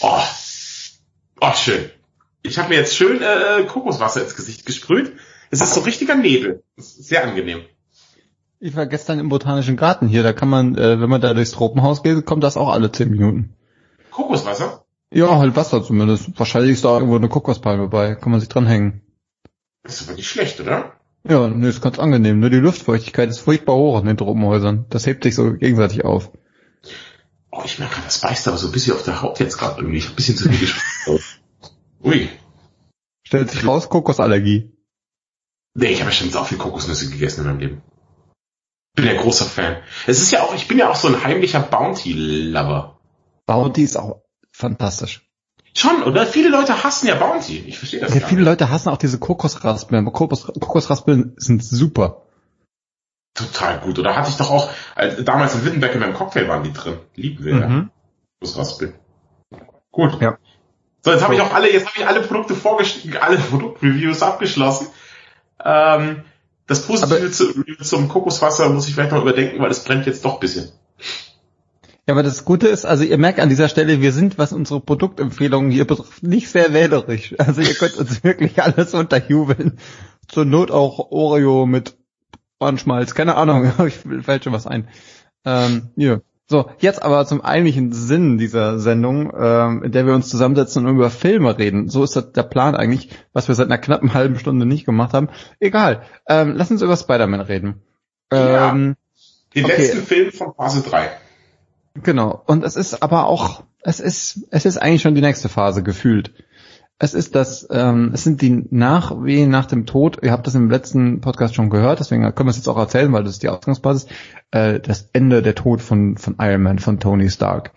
Oh, oh schön. Ich habe mir jetzt schön äh, Kokoswasser ins Gesicht gesprüht. Es ist so richtiger Nebel. sehr angenehm. Ich war gestern im Botanischen Garten hier. Da kann man, äh, wenn man da durchs Tropenhaus geht, kommt das auch alle zehn Minuten. Kokoswasser? Ja, halt Wasser zumindest. Wahrscheinlich ist da irgendwo eine Kokospalme bei. Kann man sich dranhängen. Das ist aber nicht schlecht, oder? Ja, nee, ist ganz angenehm. Nur die Luftfeuchtigkeit ist furchtbar hoch in den Tropenhäusern. Das hebt sich so gegenseitig auf. Oh, ich merke, das beißt aber so ein bisschen auf der Haut jetzt gerade irgendwie. Ich hab ein bisschen zu viel gesprochen. Ui. Stellt sich raus, Kokosallergie. Nee, ich habe ja schon so viel Kokosnüsse gegessen in meinem Leben. Bin ja großer Fan. Es ist ja auch, ich bin ja auch so ein heimlicher Bounty-Lover. Bounty ist auch fantastisch. Schon, oder? Viele Leute hassen ja Bounty. Ich verstehe das ja, viele Leute hassen auch diese Kokosraspeln. Kokos, Kokosraspeln sind super. Total gut. Oder hatte ich doch auch, also damals in Wittenberg in meinem Cocktail waren die drin. Lieben wir mhm. ja. Kokosraspeln. Gut. Ja. So, jetzt habe ich auch alle, jetzt habe ich alle Produkte vorgestellt, alle Produktreviews abgeschlossen. Ähm, das Positive zu, zum Kokoswasser muss ich vielleicht noch überdenken, weil es brennt jetzt doch ein bisschen. Ja, aber das Gute ist, also ihr merkt an dieser Stelle, wir sind, was unsere Produktempfehlungen hier betrifft, nicht sehr wählerisch. Also ihr könnt uns wirklich alles unterjubeln. Zur Not auch Oreo mit Ohrenschmalz, keine Ahnung, ich fällt schon was ein. Ähm, ja. So, jetzt aber zum eigentlichen Sinn dieser Sendung, ähm, in der wir uns zusammensetzen und über Filme reden. So ist das der Plan eigentlich, was wir seit einer knappen halben Stunde nicht gemacht haben. Egal. Ähm, lass uns über Spider-Man reden. Ähm, ja, den okay. letzten Film von Phase 3. Genau. Und es ist aber auch, es ist, es ist eigentlich schon die nächste Phase gefühlt. Es ist das, ähm, es sind die Nachwehen nach dem Tod. Ihr habt das im letzten Podcast schon gehört, deswegen können wir es jetzt auch erzählen, weil das ist die Ausgangsbasis. Äh, das Ende der Tod von von Iron Man, von Tony Stark.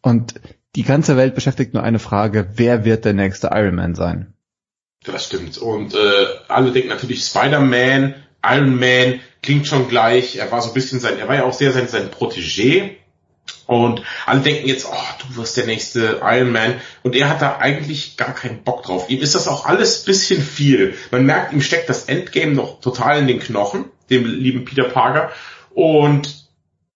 Und die ganze Welt beschäftigt nur eine Frage: Wer wird der nächste Iron Man sein? Das stimmt. Und äh, alle denken natürlich Spider-Man, Iron Man klingt schon gleich. Er war so ein bisschen sein, er war ja auch sehr sein sein Protégé und alle denken jetzt, oh, du wirst der nächste Iron Man. Und er hat da eigentlich gar keinen Bock drauf. Ihm ist das auch alles bisschen viel. Man merkt, ihm steckt das Endgame noch total in den Knochen, dem lieben Peter Parker. Und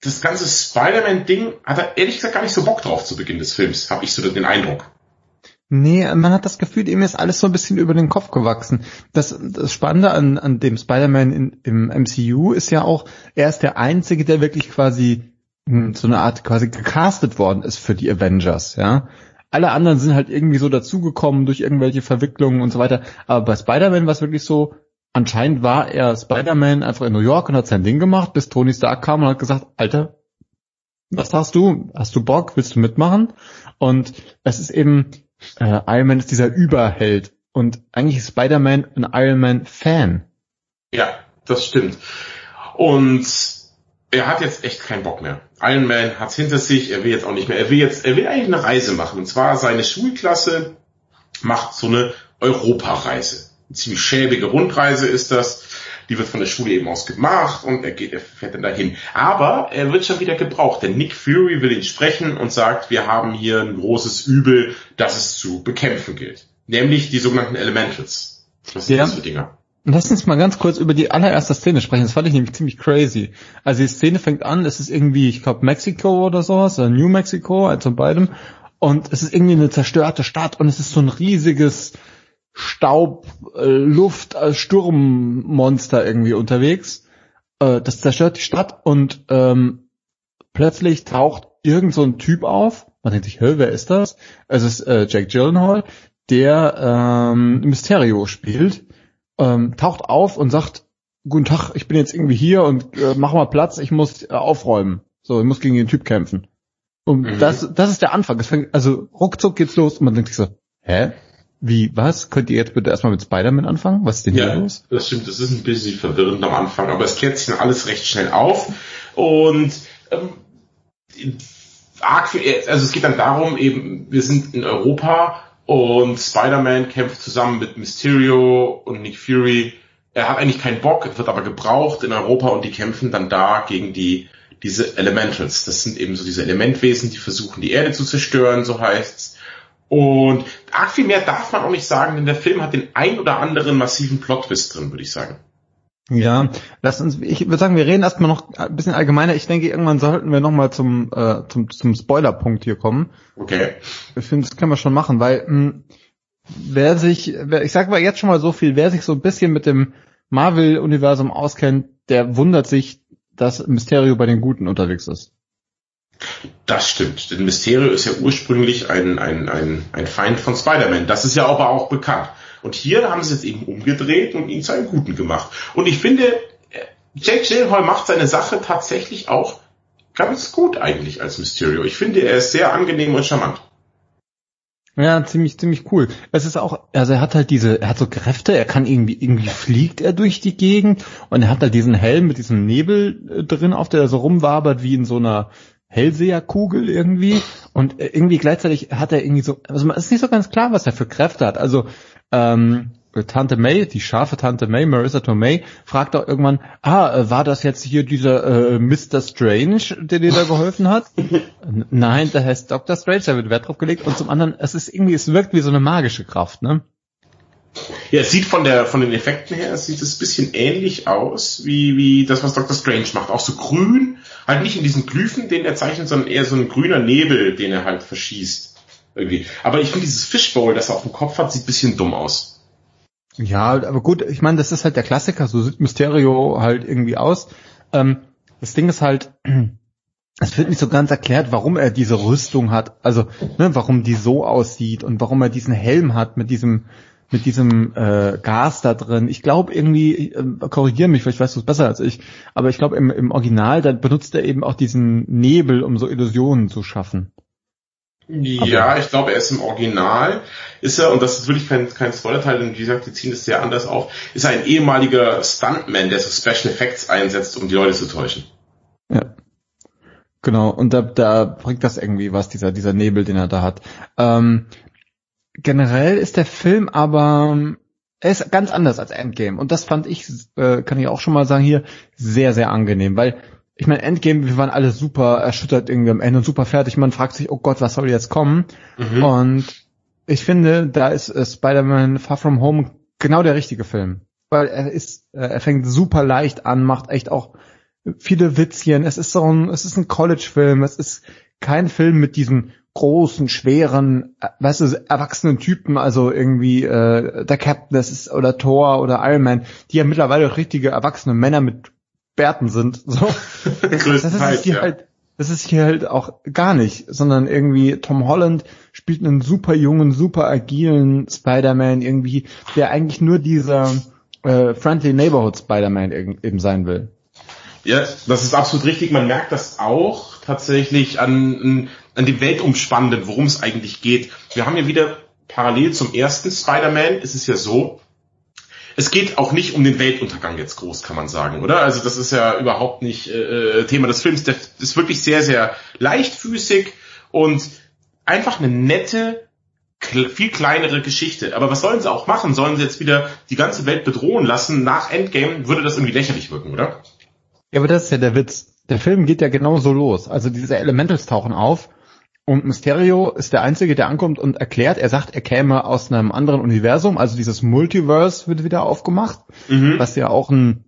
das ganze Spider-Man-Ding hat er ehrlich gesagt gar nicht so Bock drauf zu Beginn des Films, habe ich so den Eindruck. Nee, man hat das Gefühl, ihm ist alles so ein bisschen über den Kopf gewachsen. Das, das Spannende an, an dem Spider-Man im MCU ist ja auch, er ist der Einzige, der wirklich quasi so eine Art quasi gecastet worden ist für die Avengers, ja. Alle anderen sind halt irgendwie so dazugekommen durch irgendwelche Verwicklungen und so weiter. Aber bei Spider-Man war es wirklich so, anscheinend war er Spider-Man einfach in New York und hat sein Ding gemacht, bis Tony Stark kam und hat gesagt, Alter, was hast du? Hast du Bock? Willst du mitmachen? Und es ist eben, äh, Iron Man ist dieser Überheld. Und eigentlich ist Spider-Man ein Iron Man-Fan. Ja, das stimmt. Und er hat jetzt echt keinen Bock mehr. Iron Man hat's hinter sich, er will jetzt auch nicht mehr. Er will jetzt, er will eigentlich eine Reise machen. Und zwar seine Schulklasse macht so eine Europareise. Eine ziemlich schäbige Rundreise ist das. Die wird von der Schule eben aus gemacht und er geht, er fährt dann dahin. Aber er wird schon wieder gebraucht, denn Nick Fury will ihn sprechen und sagt, wir haben hier ein großes Übel, das es zu bekämpfen gilt. Nämlich die sogenannten Elementals. Was sind ja. das für Dinger? Lass uns mal ganz kurz über die allererste Szene sprechen. Das fand ich nämlich ziemlich crazy. Also die Szene fängt an, es ist irgendwie, ich glaube, Mexiko oder sowas, oder New Mexico, eins von beidem. Und es ist irgendwie eine zerstörte Stadt und es ist so ein riesiges Staub, äh, Luft, äh, Sturmmonster irgendwie unterwegs. Äh, das zerstört die Stadt und ähm, plötzlich taucht irgend so ein Typ auf. Man denkt sich, hä, wer ist das? Es ist äh, Jack Gyllenhaal, der ähm, Mysterio spielt, ähm, taucht auf und sagt, guten Tag, ich bin jetzt irgendwie hier und äh, mach mal Platz, ich muss äh, aufräumen. So, ich muss gegen den Typ kämpfen. Und mhm. das, das ist der Anfang. Fängt, also ruckzuck geht's los und man denkt sich so, hä? Wie, was? Könnt ihr jetzt bitte erstmal mit Spider-Man anfangen? Was ist denn hier ja, los? Das stimmt, das ist ein bisschen verwirrend am Anfang, aber es klärt sich dann alles recht schnell auf. Und ähm, arg für, also es geht dann darum, eben, wir sind in Europa und Spider-Man kämpft zusammen mit Mysterio und Nick Fury. Er hat eigentlich keinen Bock, wird aber gebraucht in Europa und die kämpfen dann da gegen die diese Elementals. Das sind eben so diese Elementwesen, die versuchen die Erde zu zerstören, so heißt's. Und arg viel mehr darf man auch nicht sagen, denn der Film hat den ein oder anderen massiven Plot-Twist drin, würde ich sagen. Ja, lass uns, ich würde sagen, wir reden erstmal noch ein bisschen allgemeiner. Ich denke, irgendwann sollten wir nochmal zum, äh, zum, zum Spoiler-Punkt hier kommen. Okay. Ich finde, das können wir schon machen, weil mh, hm, wer sich, wer, ich sage mal jetzt schon mal so viel, wer sich so ein bisschen mit dem Marvel-Universum auskennt, der wundert sich, dass Mysterio bei den Guten unterwegs ist. Das stimmt, denn Mysterio ist ja ursprünglich ein, ein, ein, ein Feind von Spider-Man. Das ist ja aber auch bekannt. Und hier haben sie es eben umgedreht und ihn zu einem Guten gemacht. Und ich finde, Jake Gyllenhaal macht seine Sache tatsächlich auch ganz gut eigentlich als Mysterio. Ich finde, er ist sehr angenehm und charmant. Ja, ziemlich, ziemlich cool. Es ist auch, also er hat halt diese, er hat so Kräfte, er kann irgendwie, irgendwie fliegt er durch die Gegend und er hat halt diesen Helm mit diesem Nebel äh, drin, auf der er so rumwabert wie in so einer Hellseherkugel irgendwie und äh, irgendwie gleichzeitig hat er irgendwie so, also man ist nicht so ganz klar, was er für Kräfte hat. Also ähm, Tante May, die scharfe Tante May, Marissa Tomei, fragt auch irgendwann, ah, äh, war das jetzt hier dieser äh, Mr. Strange, der dir da geholfen hat? Nein, der heißt Dr. Strange, da wird Wert drauf gelegt. Und zum anderen, es ist irgendwie, es wirkt wie so eine magische Kraft, ne? Ja, es sieht von der, von den Effekten her, es sieht es ein bisschen ähnlich aus, wie, wie das, was Dr. Strange macht. Auch so grün, halt nicht in diesen Glyphen, den er zeichnet, sondern eher so ein grüner Nebel, den er halt verschießt. Irgendwie. Aber ich finde dieses Fishbowl, das er auf dem Kopf hat, sieht bisschen dumm aus. Ja, aber gut, ich meine, das ist halt der Klassiker, so sieht Mysterio halt irgendwie aus. Ähm, das Ding ist halt, es wird nicht so ganz erklärt, warum er diese Rüstung hat, also ne, warum die so aussieht und warum er diesen Helm hat mit diesem mit diesem äh, Gas da drin. Ich glaube irgendwie, äh, korrigiere mich, vielleicht weißt du es besser als ich, aber ich glaube im, im Original, da benutzt er eben auch diesen Nebel, um so Illusionen zu schaffen. Ja, okay. ich glaube, er ist im Original, ist er, und das ist wirklich kein, kein Spoiler-Teil, denn wie gesagt, die ziehen es sehr anders auf, ist er ein ehemaliger Stuntman, der so Special Effects einsetzt, um die Leute zu täuschen. Ja. Genau, und da, da bringt das irgendwie was, dieser, dieser Nebel, den er da hat. Ähm, generell ist der Film aber, er ist ganz anders als Endgame. Und das fand ich, äh, kann ich auch schon mal sagen hier, sehr, sehr angenehm, weil ich meine, Endgame, wir waren alle super erschüttert irgendwie am Ende und super fertig. Man fragt sich, oh Gott, was soll jetzt kommen? Mhm. Und ich finde, da ist äh, Spider-Man Far From Home genau der richtige Film. Weil er ist, äh, er fängt super leicht an, macht echt auch viele Witzchen. Es ist so ein, es ist ein College-Film. Es ist kein Film mit diesen großen, schweren, äh, weißt du, erwachsenen Typen, also irgendwie äh, der Captain, das ist oder Thor oder Iron Man, die ja mittlerweile richtige erwachsene Männer mit Bärten sind. So. das ist hier ja. halt, das ist hier halt auch gar nicht, sondern irgendwie Tom Holland spielt einen super jungen, super agilen Spider-Man irgendwie, der eigentlich nur dieser äh, Friendly Neighborhood Spider-Man eben sein will. Ja, das ist absolut richtig. Man merkt das auch tatsächlich an, an dem Weltumspannenden, worum es eigentlich geht. Wir haben ja wieder parallel zum ersten Spider-Man, ist es ja so, es geht auch nicht um den Weltuntergang jetzt groß, kann man sagen, oder? Also das ist ja überhaupt nicht äh, äh Thema des Films. Der ist wirklich sehr, sehr leichtfüßig und einfach eine nette, viel kleinere Geschichte. Aber was sollen sie auch machen? Sollen sie jetzt wieder die ganze Welt bedrohen lassen? Nach Endgame würde das irgendwie lächerlich wirken, oder? Ja, aber das ist ja der Witz. Der Film geht ja genauso los. Also diese Elementals tauchen auf und Mysterio ist der Einzige, der ankommt und erklärt, er sagt, er käme aus einem anderen Universum, also dieses Multiverse wird wieder aufgemacht, mhm. was ja auch ein,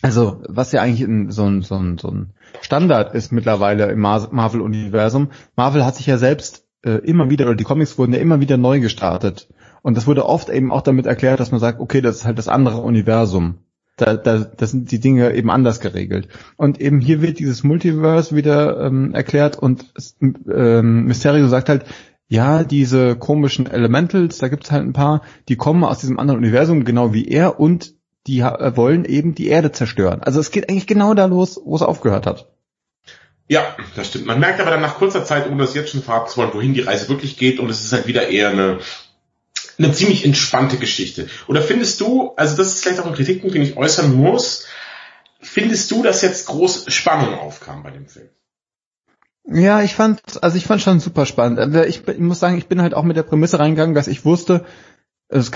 also was ja eigentlich ein, so, ein, so, ein, so ein Standard ist mittlerweile im Marvel-Universum. Marvel hat sich ja selbst äh, immer wieder, oder die Comics wurden ja immer wieder neu gestartet. Und das wurde oft eben auch damit erklärt, dass man sagt, okay, das ist halt das andere Universum. Da, da, das sind die Dinge eben anders geregelt. Und eben hier wird dieses Multiverse wieder ähm, erklärt und ähm, Mysterio sagt halt, ja, diese komischen Elementals, da gibt's halt ein paar, die kommen aus diesem anderen Universum, genau wie er, und die äh, wollen eben die Erde zerstören. Also es geht eigentlich genau da los, wo es aufgehört hat. Ja, das stimmt. Man merkt aber dann nach kurzer Zeit, ohne das jetzt schon verraten zu wollen, wohin die Reise wirklich geht, und es ist halt wieder eher eine, eine ziemlich entspannte Geschichte. Oder findest du, also das ist vielleicht auch ein Kritikpunkt, den ich äußern muss, findest du, dass jetzt groß Spannung aufkam bei dem Film? Ja, ich fand, also ich fand schon super spannend. Ich, ich muss sagen, ich bin halt auch mit der Prämisse reingegangen, dass ich wusste, also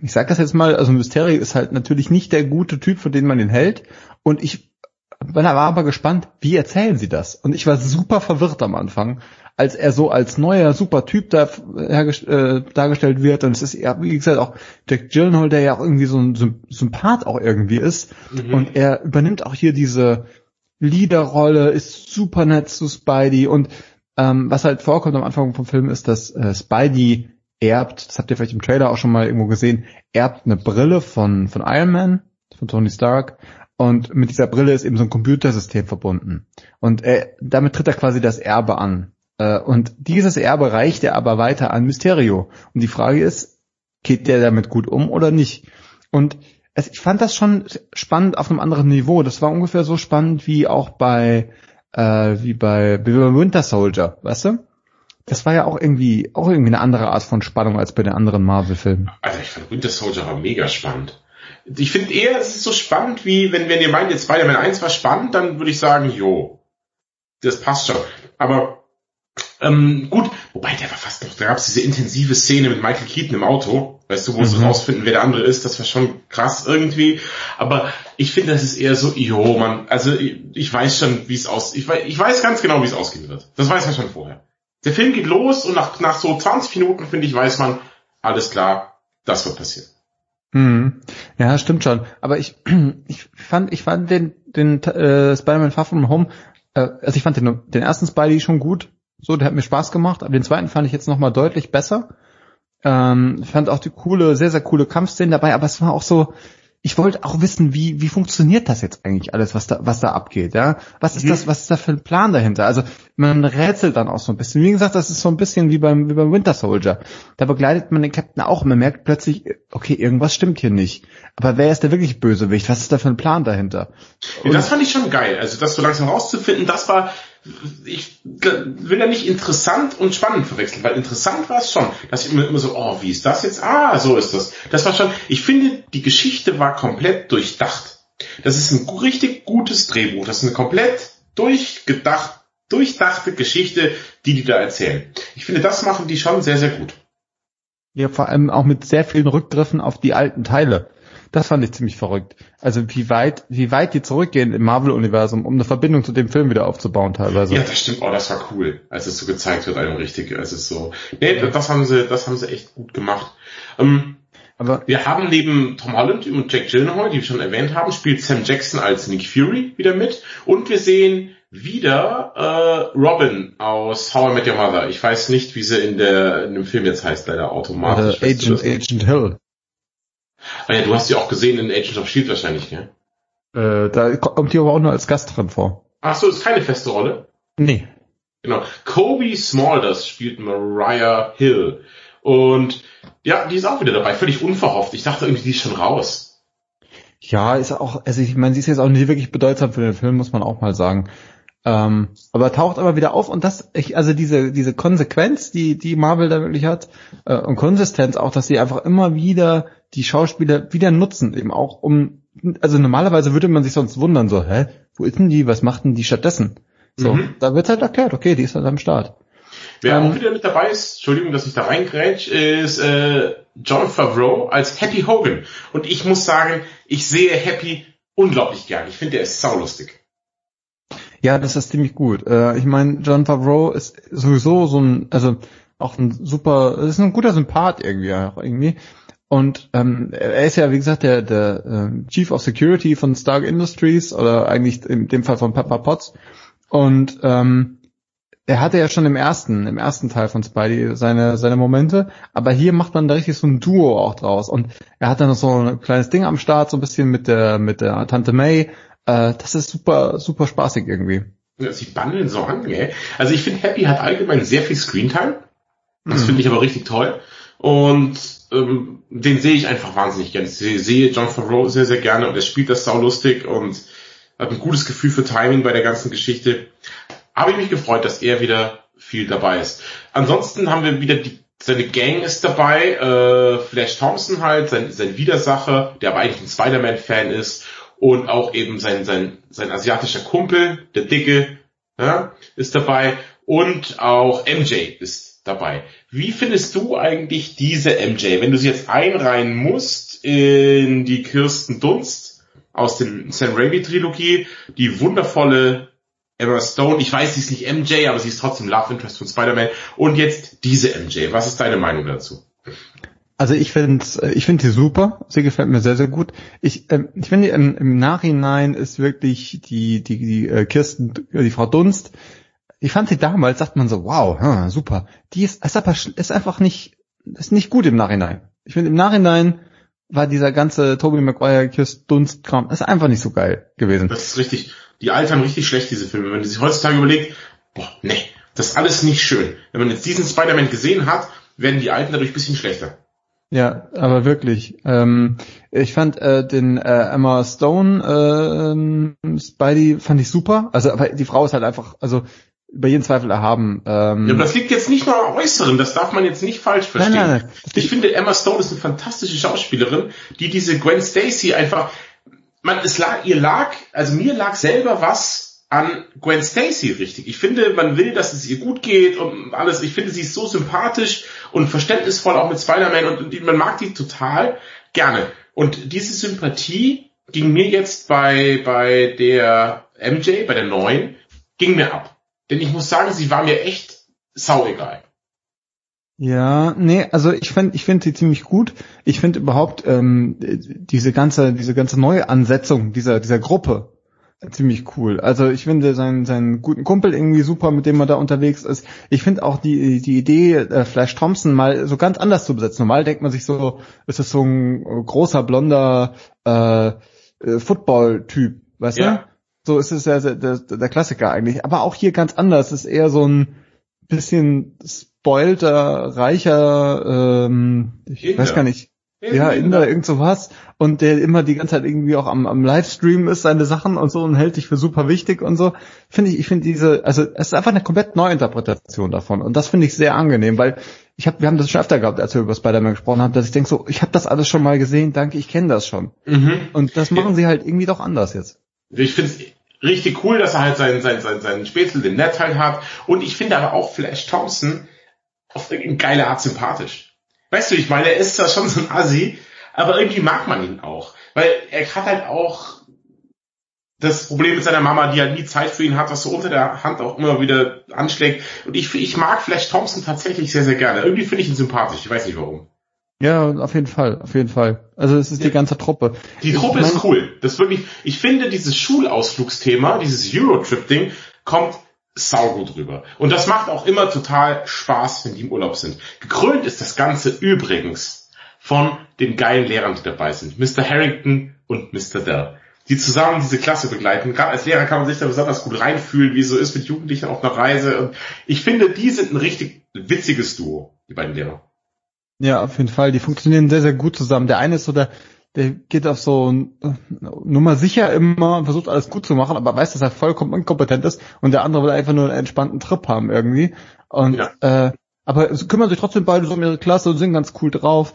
ich sag das jetzt mal, also Mysterio ist halt natürlich nicht der gute Typ, von dem man ihn hält. Und ich war aber gespannt, wie erzählen sie das? Und ich war super verwirrt am Anfang, als er so als neuer super Typ da äh, dargestellt wird. Und es ist ja, wie gesagt, auch Jack Gyllenhaal, der ja auch irgendwie so ein Sympath auch irgendwie ist. Mhm. Und er übernimmt auch hier diese Leaderrolle, ist super nett zu Spidey. Und ähm, was halt vorkommt am Anfang vom Film ist, dass äh, Spidey erbt, das habt ihr vielleicht im Trailer auch schon mal irgendwo gesehen, erbt eine Brille von, von Iron Man, von Tony Stark. Und mit dieser Brille ist eben so ein Computersystem verbunden. Und er, damit tritt er quasi das Erbe an. Äh, und dieses Erbe reicht er aber weiter an Mysterio. Und die Frage ist, geht der damit gut um oder nicht? Und ich fand das schon spannend auf einem anderen Niveau. Das war ungefähr so spannend wie auch bei, äh, wie bei, wie bei Winter Soldier, weißt du? Das war ja auch irgendwie, auch irgendwie eine andere Art von Spannung als bei den anderen Marvel-Filmen. Also ich fand Winter Soldier war mega spannend. Ich finde eher, es ist so spannend wie, wenn, wenn ihr meint, jetzt Spider-Man 1 war spannend, dann würde ich sagen, jo, das passt schon. Aber ähm, gut, wobei der war fast noch, da gab es diese intensive Szene mit Michael Keaton im Auto, weißt du, wo mhm. sie rausfinden, wer der andere ist, das war schon krass irgendwie. Aber ich finde, das ist eher so, jo, man, also ich, ich weiß schon, wie es aus, ich weiß, ich weiß ganz genau, wie es ausgehen wird. Das weiß man schon vorher. Der Film geht los und nach, nach so 20 Minuten, finde ich, weiß man, alles klar, das wird passieren. Mhm. Ja, stimmt schon. Aber ich, ich fand, ich fand den, den äh, Spider-Man Far From Home, äh, also ich fand den, den ersten Spidey schon gut. So, der hat mir Spaß gemacht. Aber den zweiten fand ich jetzt nochmal deutlich besser. Ähm, fand auch die coole, sehr, sehr coole Kampfszenen dabei. Aber es war auch so, ich wollte auch wissen, wie, wie funktioniert das jetzt eigentlich alles, was da, was da abgeht, ja? Was ist mhm. das, was ist da für ein Plan dahinter? Also, man rätselt dann auch so ein bisschen. Wie gesagt, das ist so ein bisschen wie beim, wie beim Winter Soldier. Da begleitet man den Captain auch. Man merkt plötzlich, okay, irgendwas stimmt hier nicht. Aber wer ist der wirklich Bösewicht? Was ist da für ein Plan dahinter? Und das fand ich schon geil. Also, das so langsam rauszufinden, das war, ich will ja nicht interessant und spannend verwechseln, weil interessant war es schon, dass ich immer, immer so, oh, wie ist das jetzt? Ah, so ist das. Das war schon, ich finde, die Geschichte war komplett durchdacht. Das ist ein richtig gutes Drehbuch. Das ist eine komplett durchgedacht, durchdachte Geschichte, die die da erzählen. Ich finde, das machen die schon sehr, sehr gut. Ja, vor allem auch mit sehr vielen Rückgriffen auf die alten Teile. Das fand ich ziemlich verrückt. Also wie weit, wie weit die zurückgehen im Marvel-Universum, um eine Verbindung zu dem Film wieder aufzubauen teilweise. Ja, das stimmt. Oh, das war cool, als es so gezeigt wird, einem richtig. Es ist so. Nee, das haben sie, das haben sie echt gut gemacht. Ähm, aber wir haben neben Tom Holland und Jack Gyllenhaal, die wir schon erwähnt haben, spielt Sam Jackson als Nick Fury wieder mit. Und wir sehen wieder äh, Robin aus How I Met Your Mother. Ich weiß nicht, wie sie in der in dem Film jetzt heißt, leider automatisch. Uh, Agent, Agent Hill. Ah ja, du hast sie auch gesehen in Agents of Shield wahrscheinlich, gell? Äh, da kommt die aber auch nur als Gast drin vor. Ach so, ist keine feste Rolle? Nee. Genau. Kobe Smulders spielt Mariah Hill. Und ja, die ist auch wieder dabei, völlig unverhofft. Ich dachte irgendwie, die ist schon raus. Ja, ist auch, also ich meine, sie ist jetzt auch nicht wirklich bedeutsam für den Film, muss man auch mal sagen. Ähm, aber taucht aber wieder auf und das, ich, also diese, diese Konsequenz, die, die Marvel da wirklich hat, äh, und Konsistenz auch, dass sie einfach immer wieder die Schauspieler wieder nutzen, eben auch um, also normalerweise würde man sich sonst wundern, so, hä, wo ist denn die, was macht denn die stattdessen? So, mhm. da wird halt erklärt, okay, die ist halt am Start. Wer ähm, auch wieder mit dabei ist, Entschuldigung, dass ich da reingrätsch, ist äh, John Favreau als Happy Hogan. Und ich muss sagen, ich sehe Happy unglaublich gern. Ich finde, der ist saulustig. Ja, das ist ziemlich gut. Äh, ich meine, John Favreau ist sowieso so ein, also auch ein super, ist ein guter Sympath irgendwie auch irgendwie. Und ähm, er ist ja, wie gesagt, der, der äh, Chief of Security von Stark Industries oder eigentlich in dem Fall von Pepper Potts. Und ähm, er hatte ja schon im ersten, im ersten Teil von Spidey seine, seine Momente, aber hier macht man da richtig so ein Duo auch draus. Und er hat dann so ein kleines Ding am Start, so ein bisschen mit der, mit der Tante May. Äh, das ist super, super spaßig irgendwie. Sie bandeln so an, gell? Also ich finde, Happy hat allgemein sehr viel Screentime. Das finde ich aber richtig toll. Und ähm, den sehe ich einfach wahnsinnig gerne. Ich sehe John Favreau sehr, sehr gerne und er spielt das saulustig und hat ein gutes Gefühl für Timing bei der ganzen Geschichte. Habe ich mich gefreut, dass er wieder viel dabei ist. Ansonsten haben wir wieder die seine Gang ist dabei, äh, Flash Thompson halt, sein, sein Widersacher, der aber eigentlich ein Spider-Man-Fan ist und auch eben sein, sein, sein asiatischer Kumpel, der Dicke, ja, ist dabei und auch MJ ist dabei. Wie findest du eigentlich diese MJ, wenn du sie jetzt einreihen musst in die Kirsten Dunst aus dem Sam Raimi Trilogie, die wundervolle Emma Stone, ich weiß, sie ist nicht MJ, aber sie ist trotzdem Love Interest von Spider-Man. Und jetzt diese MJ. Was ist deine Meinung dazu? Also ich finde ich finde sie super. Sie gefällt mir sehr, sehr gut. Ich, ähm, ich finde im, im Nachhinein ist wirklich die, die, die äh, Kirsten, die Frau Dunst, ich fand sie damals, sagt man so, wow, hm, super. Die ist, ist aber, ist einfach nicht, ist nicht gut im Nachhinein. Ich finde im Nachhinein war dieser ganze Tobey Maguire Kirsten Dunst Kram, ist einfach nicht so geil gewesen. Das ist richtig die altern richtig schlecht, diese Filme. Wenn man sich heutzutage überlegt, boah, nee, das ist alles nicht schön. Wenn man jetzt diesen Spider-Man gesehen hat, werden die alten dadurch ein bisschen schlechter. Ja, aber wirklich. Ähm, ich fand äh, den äh, Emma Stone äh, Spidey fand ich super. Also aber die Frau ist halt einfach, also über jeden Zweifel erhaben. Ähm, ja, aber das liegt jetzt nicht nur am Äußeren, das darf man jetzt nicht falsch verstehen. Nein, nein, nein. Ich finde, Emma Stone ist eine fantastische Schauspielerin, die diese Gwen Stacy einfach, man, es lag, ihr lag, also mir lag selber was an Gwen Stacy richtig. Ich finde, man will, dass es ihr gut geht und alles. Ich finde, sie ist so sympathisch und verständnisvoll auch mit Spider-Man und man mag die total gerne. Und diese Sympathie ging mir jetzt bei, bei der MJ, bei der neuen, ging mir ab. Denn ich muss sagen, sie war mir echt sauegal. Ja, nee, also ich finde ich finde sie ziemlich gut. Ich finde überhaupt ähm, diese ganze diese ganze neue Ansetzung dieser dieser Gruppe ziemlich cool. Also ich finde seinen seinen guten Kumpel irgendwie super, mit dem er da unterwegs ist. Ich finde auch die die Idee äh, Flash Thompson mal so ganz anders zu besetzen. Normal denkt man sich so, ist es so ein großer blonder äh, äh Football-Typ, weißt ja. du? So ist es ja der, der, der Klassiker eigentlich. Aber auch hier ganz anders. Es ist eher so ein bisschen spoilter, reicher, ähm, ich Inder. weiß gar nicht, ja, ja Inder, irgend sowas. Und der immer die ganze Zeit irgendwie auch am, am Livestream ist, seine Sachen und so und hält dich für super wichtig und so. Finde ich, ich finde diese, also es ist einfach eine komplett Neuinterpretation davon. Und das finde ich sehr angenehm, weil ich habe, wir haben das schon öfter gehabt, als wir über Spider-Man gesprochen haben, dass ich denke so, ich habe das alles schon mal gesehen, danke, ich kenne das schon. Mhm. Und das machen sie halt irgendwie doch anders jetzt. Ich finde richtig cool, dass er halt seinen, seinen, seinen, seinen Spätzle, den Ned halt hat. Und ich finde aber auch Flash Thompson auf eine geile Art sympathisch. Weißt du, ich meine, er ist zwar schon so ein Assi, aber irgendwie mag man ihn auch. Weil er hat halt auch das Problem mit seiner Mama, die halt nie Zeit für ihn hat, was so unter der Hand auch immer wieder anschlägt. Und ich, ich mag Flash Thompson tatsächlich sehr, sehr gerne. Irgendwie finde ich ihn sympathisch. Ich weiß nicht warum. Ja, auf jeden Fall, auf jeden Fall. Also es ist die ganze Truppe. Die Truppe ich mein, ist cool. Das wirklich, ich finde dieses Schulausflugsthema, dieses Eurotrip-Ding, kommt saugut rüber. Und das macht auch immer total Spaß, wenn die im Urlaub sind. Gekrönt ist das Ganze übrigens von den geilen Lehrern, die dabei sind. Mr. Harrington und Mr. Dell. Die zusammen diese Klasse begleiten. Gerade als Lehrer kann man sich da besonders gut reinfühlen, wie es so ist mit Jugendlichen auf einer Reise. Und ich finde, die sind ein richtig witziges Duo, die beiden Lehrer. Ja, auf jeden Fall. Die funktionieren sehr, sehr gut zusammen. Der eine ist so der, der geht auf so Nummer sicher immer und versucht alles gut zu machen, aber weiß, dass er vollkommen inkompetent ist und der andere will einfach nur einen entspannten Trip haben irgendwie. Und ja. äh, aber sie kümmern sich trotzdem beide so um ihre Klasse und sind ganz cool drauf.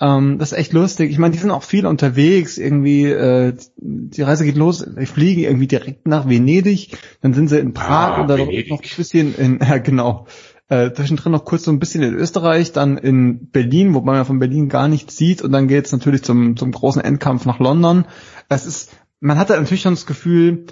Ähm, das ist echt lustig. Ich meine, die sind auch viel unterwegs. Irgendwie, äh, die Reise geht los. Die fliegen irgendwie direkt nach Venedig. Dann sind sie in Prag ah, und dann noch ein bisschen in, ja genau, äh, zwischendrin noch kurz so ein bisschen in Österreich, dann in Berlin, wobei man von Berlin gar nichts sieht und dann geht's natürlich zum, zum großen Endkampf nach London. Es ist, man hatte natürlich schon das Gefühl,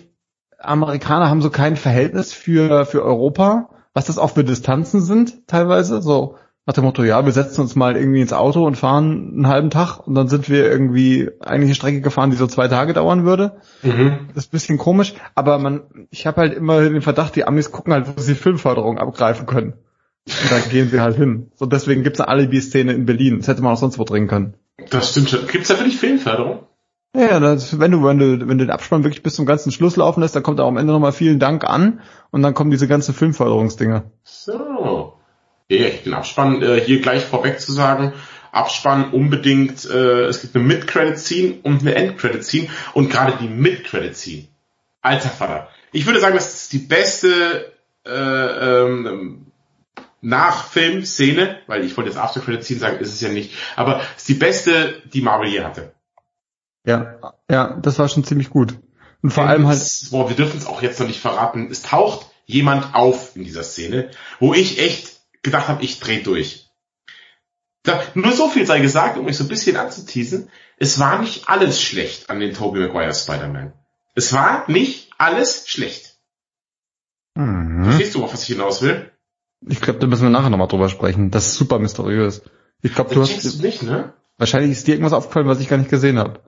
Amerikaner haben so kein Verhältnis für, für Europa, was das auch für Distanzen sind, teilweise, so nach dem Motto, ja, wir setzen uns mal irgendwie ins Auto und fahren einen halben Tag und dann sind wir irgendwie eigentlich eine Strecke gefahren, die so zwei Tage dauern würde. Mhm. Das ist ein bisschen komisch, aber man, ich habe halt immer den Verdacht, die Amis gucken halt, wo sie Filmförderung abgreifen können. Da gehen sie halt hin. So deswegen gibt's eine Alibi-Szene in Berlin. Das hätte man auch sonst wo drehen können. Das stimmt schon. Gibt's da wirklich Filmförderung? Ja, das, wenn du, wenn du, wenn du den Abspann wirklich bis zum ganzen Schluss laufen lässt, dann kommt da am Ende nochmal vielen Dank an und dann kommen diese ganzen Filmförderungsdinger. So. Ja, ja, den Abspann äh, hier gleich vorweg zu sagen. Abspann unbedingt, äh, es gibt eine Mid-Credit-Scene und eine End-Credit-Scene und gerade die Mid-Credit-Scene. Alter Vater. Ich würde sagen, das ist die beste äh, ähm, Nach-Film-Szene, weil ich wollte jetzt After-Credit-Scene sagen, ist es ja nicht, aber es ist die beste, die Marvel je hatte. Ja, ja, das war schon ziemlich gut. Und vor allem halt. Boah, wir dürfen es auch jetzt noch nicht verraten. Es taucht jemand auf in dieser Szene, wo ich echt gedacht habe, ich dreh durch. Da, nur so viel sei gesagt, um mich so ein bisschen anzuteasen. Es war nicht alles schlecht an den Tobey Maguire Spider-Man. Es war nicht alles schlecht. Mhm. Verstehst du, auf was ich hinaus will? Ich glaube, da müssen wir nachher nochmal drüber sprechen. Das ist super mysteriös. Ich glaube, du hast. Du nicht, ne? Wahrscheinlich ist dir irgendwas aufgefallen, was ich gar nicht gesehen habe.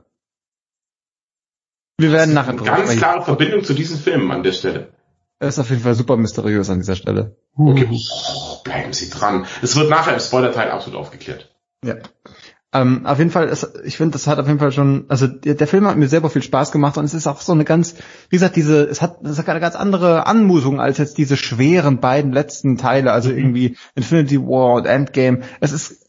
Wir werden nachher drüber sprechen. Ganz klare Verbindung zu diesen Filmen an der Stelle. Er ist auf jeden Fall super mysteriös an dieser Stelle. Okay, bleiben Sie dran. Es wird nachher im Spoiler-Teil absolut aufgeklärt. Ja. Ähm, auf jeden Fall, es, ich finde, das hat auf jeden Fall schon, also der, der, Film hat mir selber viel Spaß gemacht und es ist auch so eine ganz, wie gesagt, diese, es hat, es hat eine ganz andere Anmutung als jetzt diese schweren beiden letzten Teile, also mhm. irgendwie Infinity War und Endgame. Es ist,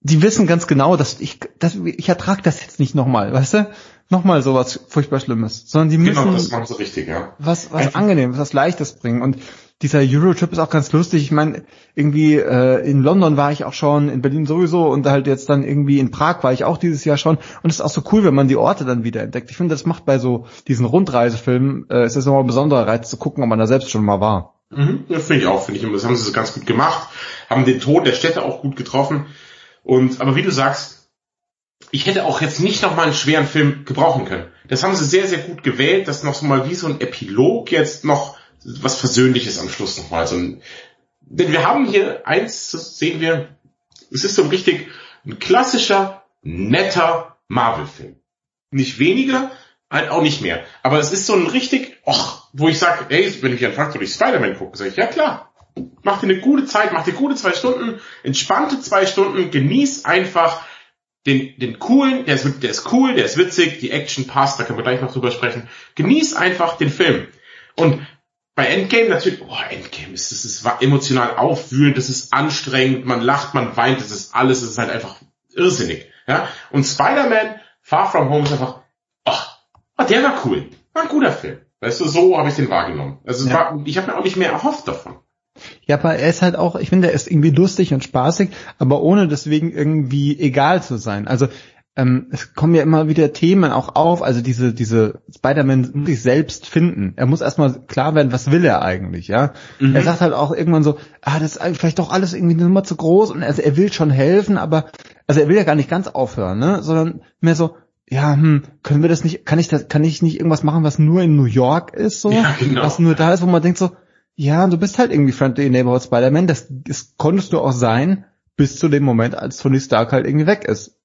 die wissen ganz genau, dass ich, dass ich ertrag das jetzt nicht nochmal, weißt du? Nochmal sowas furchtbar Schlimmes, sondern die genau, müssen genau, das machen sie richtig, ja. was, was angenehmes, was Leichtes bringen und dieser Eurotrip ist auch ganz lustig. Ich meine, irgendwie äh, in London war ich auch schon, in Berlin sowieso und halt jetzt dann irgendwie in Prag war ich auch dieses Jahr schon. Und es ist auch so cool, wenn man die Orte dann wieder entdeckt. Ich finde, das macht bei so diesen Rundreisefilmen, äh, es ist immer ein besonderer Reiz zu gucken, ob man da selbst schon mal war. Mhm, ja, finde ich auch, finde ich. Das haben sie so ganz gut gemacht, haben den Ton der Städte auch gut getroffen. Und aber wie du sagst, ich hätte auch jetzt nicht noch mal einen schweren Film gebrauchen können. Das haben sie sehr, sehr gut gewählt, dass noch so mal wie so ein Epilog jetzt noch was Versöhnliches am Schluss nochmal. So ein, denn wir haben hier eins, das sehen wir, es ist so ein richtig ein klassischer, netter Marvel-Film. Nicht weniger, halt auch nicht mehr. Aber es ist so ein richtig, och, wo ich sage, ey, wenn ich an Faktor durch Spider-Man gucke, sage ich, ja klar, mach dir eine gute Zeit, mach dir gute zwei Stunden, entspannte zwei Stunden, genieß einfach den, den coolen, der ist, der ist cool, der ist witzig, die Action passt, da können wir gleich noch drüber sprechen. Genieß einfach den Film. Und bei Endgame natürlich, oh, Endgame ist, das ist emotional aufwühlend, das ist anstrengend, man lacht, man weint, das ist alles, das ist halt einfach irrsinnig. Ja? Und Spider-Man Far From Home ist einfach, oh, oh, der war cool, war ein guter Film. Weißt du, so habe ich den wahrgenommen. Also ja. war, ich habe mir auch nicht mehr erhofft davon. Ja, aber er ist halt auch, ich finde, er ist irgendwie lustig und spaßig, aber ohne deswegen irgendwie egal zu sein. Also ähm, es kommen ja immer wieder Themen auch auf, also diese, diese Spider-Man sich selbst finden. Er muss erstmal klar werden, was will er eigentlich, ja. Mhm. Er sagt halt auch irgendwann so, ah, das ist vielleicht doch alles irgendwie eine Nummer zu groß und also er will schon helfen, aber, also er will ja gar nicht ganz aufhören, ne, sondern mehr so, ja, hm, können wir das nicht, kann ich das, kann ich nicht irgendwas machen, was nur in New York ist, so? Ja, genau. Was nur da ist, wo man denkt so, ja, du bist halt irgendwie Friendly Neighborhood Spider-Man, das, das konntest du auch sein, bis zu dem Moment, als Tony Stark halt irgendwie weg ist.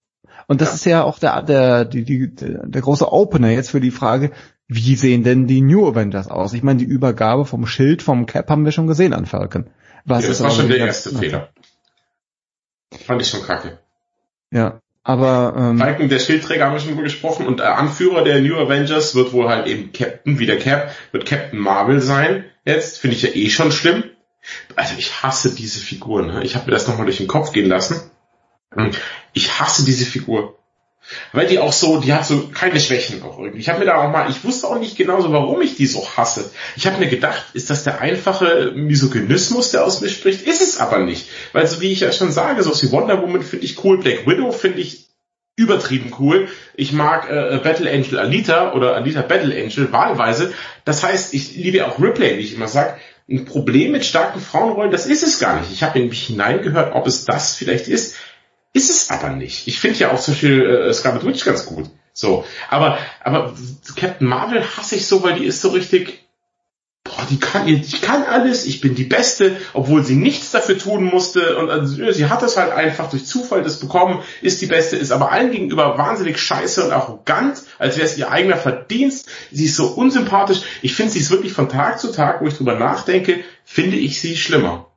Und das ja. ist ja auch der, der, die, die, der große Opener jetzt für die Frage, wie sehen denn die New Avengers aus? Ich meine, die Übergabe vom Schild, vom Cap haben wir schon gesehen an Falcon. Was ja, das war schon der erste Fehler. Fand ich schon kacke. Ja, aber ähm, Falcon, der Schildträger haben wir schon drüber gesprochen und der Anführer der New Avengers wird wohl halt eben Captain, wie der Cap, wird Captain Marvel sein. Jetzt finde ich ja eh schon schlimm. Also ich hasse diese Figuren. Ne? Ich habe mir das nochmal durch den Kopf gehen lassen. Ich hasse diese Figur. Weil die auch so, die hat so keine Schwächen auch irgendwie. Ich habe mir da auch mal, ich wusste auch nicht genau so, warum ich die so hasse. Ich habe mir gedacht, ist das der einfache Misogynismus, der aus mir spricht? Ist es aber nicht. Weil so wie ich ja schon sage, so wie Wonder Woman finde ich cool, Black Widow finde ich übertrieben cool. Ich mag äh, Battle Angel Alita oder Alita Battle Angel wahlweise. Das heißt, ich liebe auch Ripley, wie ich immer sage. Ein Problem mit starken Frauenrollen, das ist es gar nicht. Ich habe in mich hineingehört, ob es das vielleicht ist. Ist es aber nicht. Ich finde ja auch zum Beispiel äh, Scarlet Witch ganz gut. So. Aber, aber Captain Marvel hasse ich so, weil die ist so richtig, boah, die kann, die kann alles, ich bin die Beste, obwohl sie nichts dafür tun musste und also, sie hat das halt einfach durch Zufall das bekommen, ist die Beste, ist aber allen gegenüber wahnsinnig scheiße und arrogant, als wäre es ihr eigener Verdienst. Sie ist so unsympathisch. Ich finde, sie ist wirklich von Tag zu Tag, wo ich drüber nachdenke, finde ich sie schlimmer.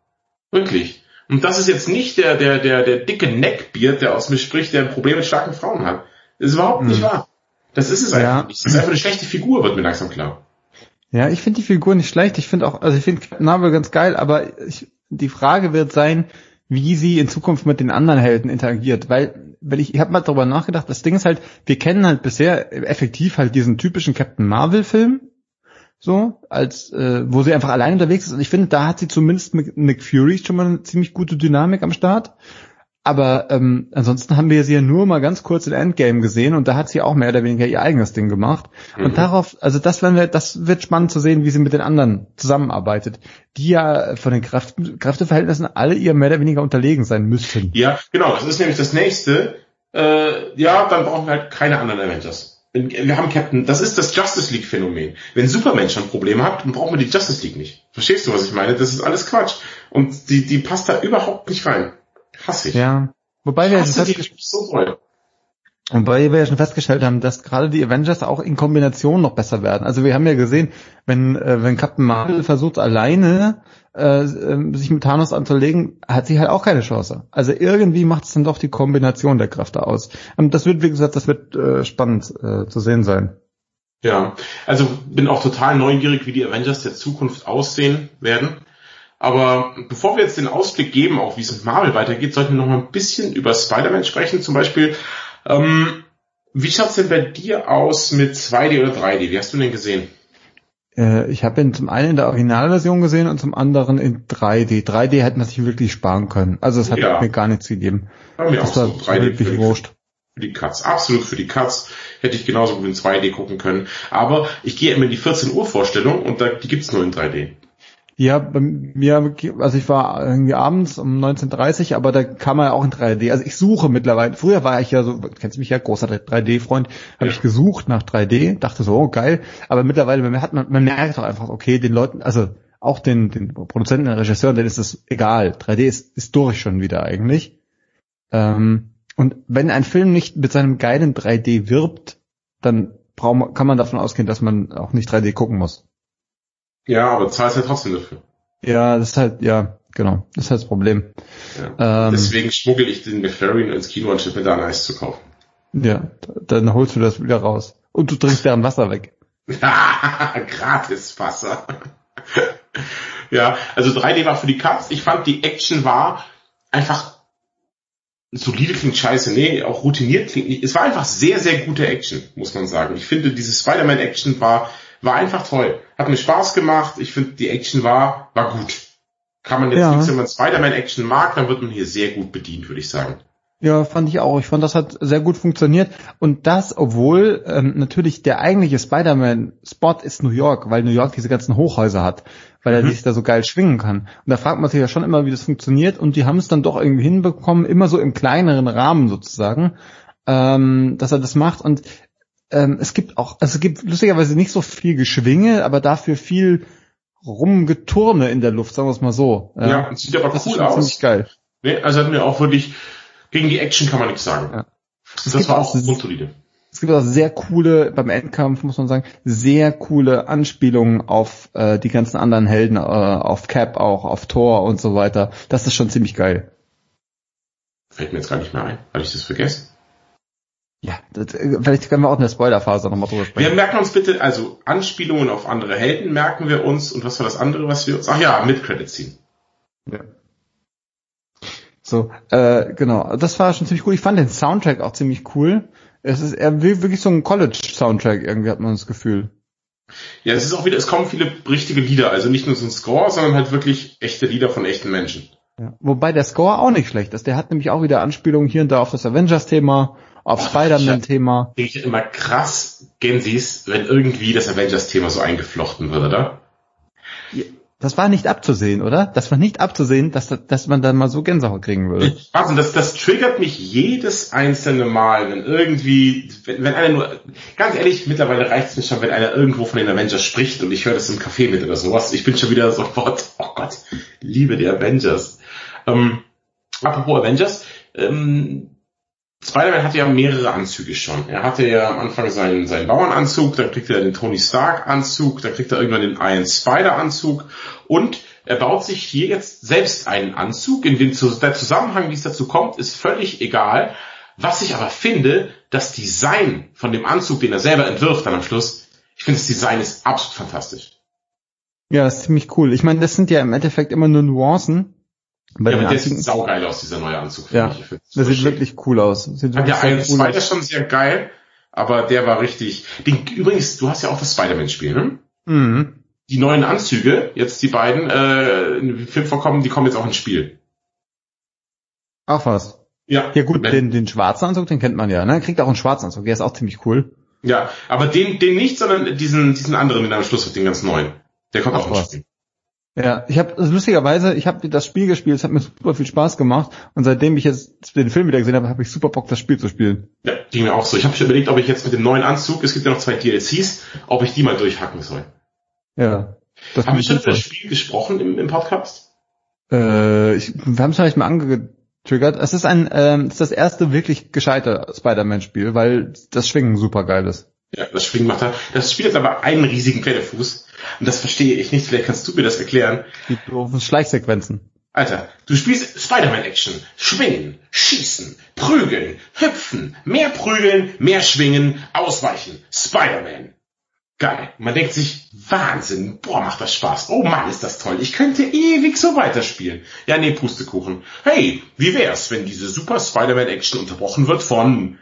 Wirklich. Und das ist jetzt nicht der, der, der, der dicke Neckbeard, der aus mir spricht, der ein Problem mit starken Frauen hat. Das ist überhaupt nicht hm. wahr. Das ist es einfach ja. nicht. Das ist einfach eine schlechte Figur, wird mir langsam klar. Ja, ich finde die Figur nicht schlecht. Ich finde auch, also ich finde Marvel ganz geil, aber ich, die Frage wird sein, wie sie in Zukunft mit den anderen Helden interagiert, weil, weil ich, ich habe mal darüber nachgedacht, das Ding ist halt, wir kennen halt bisher effektiv halt diesen typischen Captain Marvel Film, so, als äh, wo sie einfach allein unterwegs ist. Und ich finde, da hat sie zumindest mit Nick Fury schon mal eine ziemlich gute Dynamik am Start. Aber ähm, ansonsten haben wir sie ja nur mal ganz kurz in Endgame gesehen und da hat sie auch mehr oder weniger ihr eigenes Ding gemacht. Mhm. Und darauf, also das werden wir, das wird spannend zu sehen, wie sie mit den anderen zusammenarbeitet, die ja von den Kraft, Kräfteverhältnissen alle ihr mehr oder weniger unterlegen sein müssten. Ja, genau, das ist nämlich das nächste. Äh, ja, dann brauchen wir halt keine anderen Avengers. Wir haben Captain, das ist das Justice League Phänomen. Wenn Superman schon Probleme hat, dann brauchen wir die Justice League nicht. Verstehst du, was ich meine? Das ist alles Quatsch. Und die, die passt da überhaupt nicht rein. Hasse ich. Ja. Wobei wir, Hasse die so. Wobei wir ja schon festgestellt haben, dass gerade die Avengers auch in Kombination noch besser werden. Also wir haben ja gesehen, wenn, äh, wenn Captain Marvel versucht alleine äh, ähm, sich mit Thanos anzulegen, hat sie halt auch keine Chance. Also irgendwie macht es dann doch die Kombination der Kräfte aus. Und das wird, wie gesagt, das wird äh, spannend äh, zu sehen sein. Ja, also bin auch total neugierig, wie die Avengers der Zukunft aussehen werden. Aber bevor wir jetzt den Ausblick geben, auch wie es mit Marvel weitergeht, sollten wir noch mal ein bisschen über Spider-Man sprechen. Zum Beispiel, ähm, wie schaut's denn bei dir aus mit 2D oder 3D? Wie hast du den gesehen? Äh, ich habe ihn zum einen in der Originalversion gesehen und zum anderen in 3D. 3D hätten wir sich wirklich sparen können. Also es hat ja. mir gar nichts gegeben. Ja, mir das war so 3D wirklich wurscht. Für die Cuts, absolut für die Cuts hätte ich genauso gut in 2D gucken können. Aber ich gehe immer in die 14 Uhr Vorstellung und da, die gibt's nur in 3D. Ja, bei mir, also ich war irgendwie abends um 19.30 aber da kam er ja auch in 3D. Also ich suche mittlerweile, früher war ich ja so, kennst du mich ja, großer 3D-Freund, habe ja. ich gesucht nach 3D, dachte so, oh geil, aber mittlerweile, man, hat, man, man merkt doch einfach, okay, den Leuten, also auch den, den Produzenten, den Regisseuren, denen ist es egal. 3D ist, ist durch schon wieder eigentlich. Ähm, und wenn ein Film nicht mit seinem geilen 3D wirbt, dann kann man davon ausgehen, dass man auch nicht 3D gucken muss. Ja, aber zahlst ja trotzdem dafür. Ja, das ist halt, ja, genau, das ist halt das Problem. Ja. Ähm, Deswegen schmuggel ich den McFerrin ins Kino, anstatt mir da ein Eis zu kaufen. Ja, dann holst du das wieder raus. Und du trinkst deren Wasser weg. Gratis Wasser. ja, also 3D war für die Cuts. Ich fand, die Action war einfach solide klingt scheiße, nee, auch routiniert klingt nicht. Es war einfach sehr, sehr gute Action, muss man sagen. Ich finde, diese Spider-Man-Action war war einfach toll. Hat mir Spaß gemacht. Ich finde, die Action war, war gut. Kann man jetzt ja. wenn man Spider-Man-Action mag, dann wird man hier sehr gut bedient, würde ich sagen. Ja, fand ich auch. Ich fand, das hat sehr gut funktioniert. Und das, obwohl ähm, natürlich der eigentliche Spider-Man-Spot ist New York, weil New York diese ganzen Hochhäuser hat, weil mhm. er sich da so geil schwingen kann. Und da fragt man sich ja schon immer, wie das funktioniert. Und die haben es dann doch irgendwie hinbekommen, immer so im kleineren Rahmen sozusagen, ähm, dass er das macht. Und ähm, es gibt auch, also es gibt lustigerweise nicht so viel Geschwinge, aber dafür viel Rumgeturne in der Luft, sagen wir es mal so. Ja, ja sieht aber das cool aus. Ziemlich geil. Nee, also hat mir auch wirklich, gegen die Action kann man nichts sagen. Ja. Das war auch grundsolide. Es gibt auch sehr coole, beim Endkampf muss man sagen, sehr coole Anspielungen auf äh, die ganzen anderen Helden, äh, auf Cap auch, auf Thor und so weiter. Das ist schon ziemlich geil. Fällt mir jetzt gar nicht mehr ein. Habe ich das vergessen? Ja, das, äh, vielleicht können wir auch in der Spoilerphase nochmal drüber sprechen. Wir merken uns bitte, also Anspielungen auf andere Helden merken wir uns und was war das andere, was wir uns, ach ja, mit Credit ziehen. Ja. So, äh, genau, das war schon ziemlich cool. Ich fand den Soundtrack auch ziemlich cool. Es ist eher wirklich so ein College-Soundtrack, irgendwie hat man das Gefühl. Ja, es ist auch wieder, es kommen viele richtige Lieder, also nicht nur so ein Score, sondern halt wirklich echte Lieder von echten Menschen. Ja. Wobei der Score auch nicht schlecht ist. Der hat nämlich auch wieder Anspielungen hier und da auf das Avengers-Thema auf Spider-Man-Thema. Ich immer krass Gensis, wenn irgendwie das Avengers-Thema so eingeflochten wird, oder? Das war nicht abzusehen, oder? Das war nicht abzusehen, dass, dass man dann mal so Gänsehaut kriegen würde. Also das, das triggert mich jedes einzelne Mal, wenn irgendwie, wenn, wenn einer nur, ganz ehrlich, mittlerweile reicht es mir schon, wenn einer irgendwo von den Avengers spricht und ich höre das im Café mit oder sowas. Ich bin schon wieder sofort, oh Gott, liebe die Avengers. Ähm, apropos Avengers, ähm, Spider-Man hatte ja mehrere Anzüge schon. Er hatte ja am Anfang seinen, seinen Bauernanzug, dann kriegt er den Tony Stark Anzug, dann kriegt er irgendwann den Iron Spider Anzug und er baut sich hier jetzt selbst einen Anzug. In dem der Zusammenhang, wie es dazu kommt, ist völlig egal. Was ich aber finde, das Design von dem Anzug, den er selber entwirft dann am Schluss, ich finde das Design ist absolut fantastisch. Ja, ist ziemlich cool. Ich meine, das sind ja im Endeffekt immer nur Nuancen Bei ja, aber der sieht saugeil aus, dieser neue Anzug. Ja, ich. der sieht wirklich cool aus. Sieht ja, der eine cool zweite schon sehr geil, aber der war richtig. Den, übrigens, du hast ja auch das Spider-Man-Spiel, ne? Mhm. Die neuen Anzüge, jetzt die beiden, äh, Film vorkommen, die kommen jetzt auch ins Spiel. Ach was. Ja. Ja gut, den, den schwarzen Anzug, den kennt man ja, ne? Kriegt auch einen schwarzen Anzug, der ist auch ziemlich cool. Ja, aber den, den nicht, sondern diesen, diesen anderen, den am Schluss wird, den ganz neuen. Der kommt Ach auch ins Spiel. Ja, ich habe also lustigerweise, ich habe das Spiel gespielt, es hat mir super viel Spaß gemacht und seitdem ich jetzt den Film wieder gesehen habe, habe ich super Bock, das Spiel zu spielen. Ja, ging mir auch so. Ich habe schon überlegt, ob ich jetzt mit dem neuen Anzug, es gibt ja noch zwei DLCs, ob ich die mal durchhacken soll. Ja. Das haben wir schon über das Spiel gesprochen im, im Podcast? Äh, ich, wir haben es vielleicht mal angetriggert. Es ist ein, ähm, es ist das erste wirklich gescheite Spider-Man-Spiel, weil das Schwingen super geil ist. Ja, das Schwingen macht er. Das Spiel hat aber einen riesigen Pferdefuß. Und das verstehe ich nicht. Vielleicht kannst du mir das erklären. Die doofen Schleichsequenzen. Alter, du spielst Spider-Man-Action. Schwingen, schießen, prügeln, hüpfen, mehr prügeln, mehr schwingen, ausweichen. Spider-Man. Geil. Man denkt sich, Wahnsinn, boah, macht das Spaß. Oh Mann, ist das toll. Ich könnte ewig so weiterspielen. Ja, nee, Pustekuchen. Hey, wie wär's, wenn diese Super Spider-Man-Action unterbrochen wird von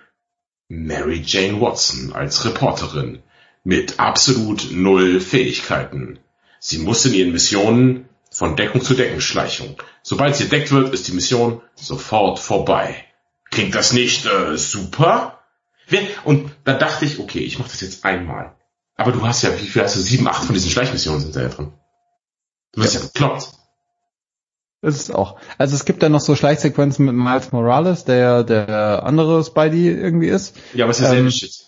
Mary Jane Watson als Reporterin? mit absolut null Fähigkeiten. Sie muss in ihren Missionen von Deckung zu Deckenschleichung. Sobald sie entdeckt wird, ist die Mission sofort vorbei. Klingt das nicht äh, super? Und da dachte ich, okay, ich mache das jetzt einmal. Aber du hast ja, wie viel hast du? Sieben, acht von diesen Schleichmissionen sind da ja drin. Du wirst ja, ja. Ist auch. Also es gibt da noch so Schleichsequenzen mit Miles Morales, der der andere Spidey irgendwie ist. Ja, aber es ist ähm, Shit.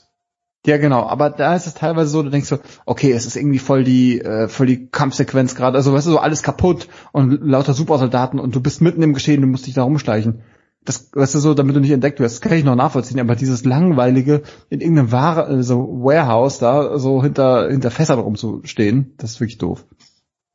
Ja, genau. Aber da ist es teilweise so, du denkst so, okay, es ist irgendwie voll die, äh, voll die Kampfsequenz gerade. Also, weißt du, so alles kaputt und lauter Supersoldaten und du bist mitten im Geschehen, du musst dich da rumschleichen. Das, weißt du, so, damit du nicht entdeckt wirst, das kann ich noch nachvollziehen. Aber dieses langweilige, in irgendeinem Ware, äh, so Warehouse da, so hinter, hinter Fässern rumzustehen, das ist wirklich doof.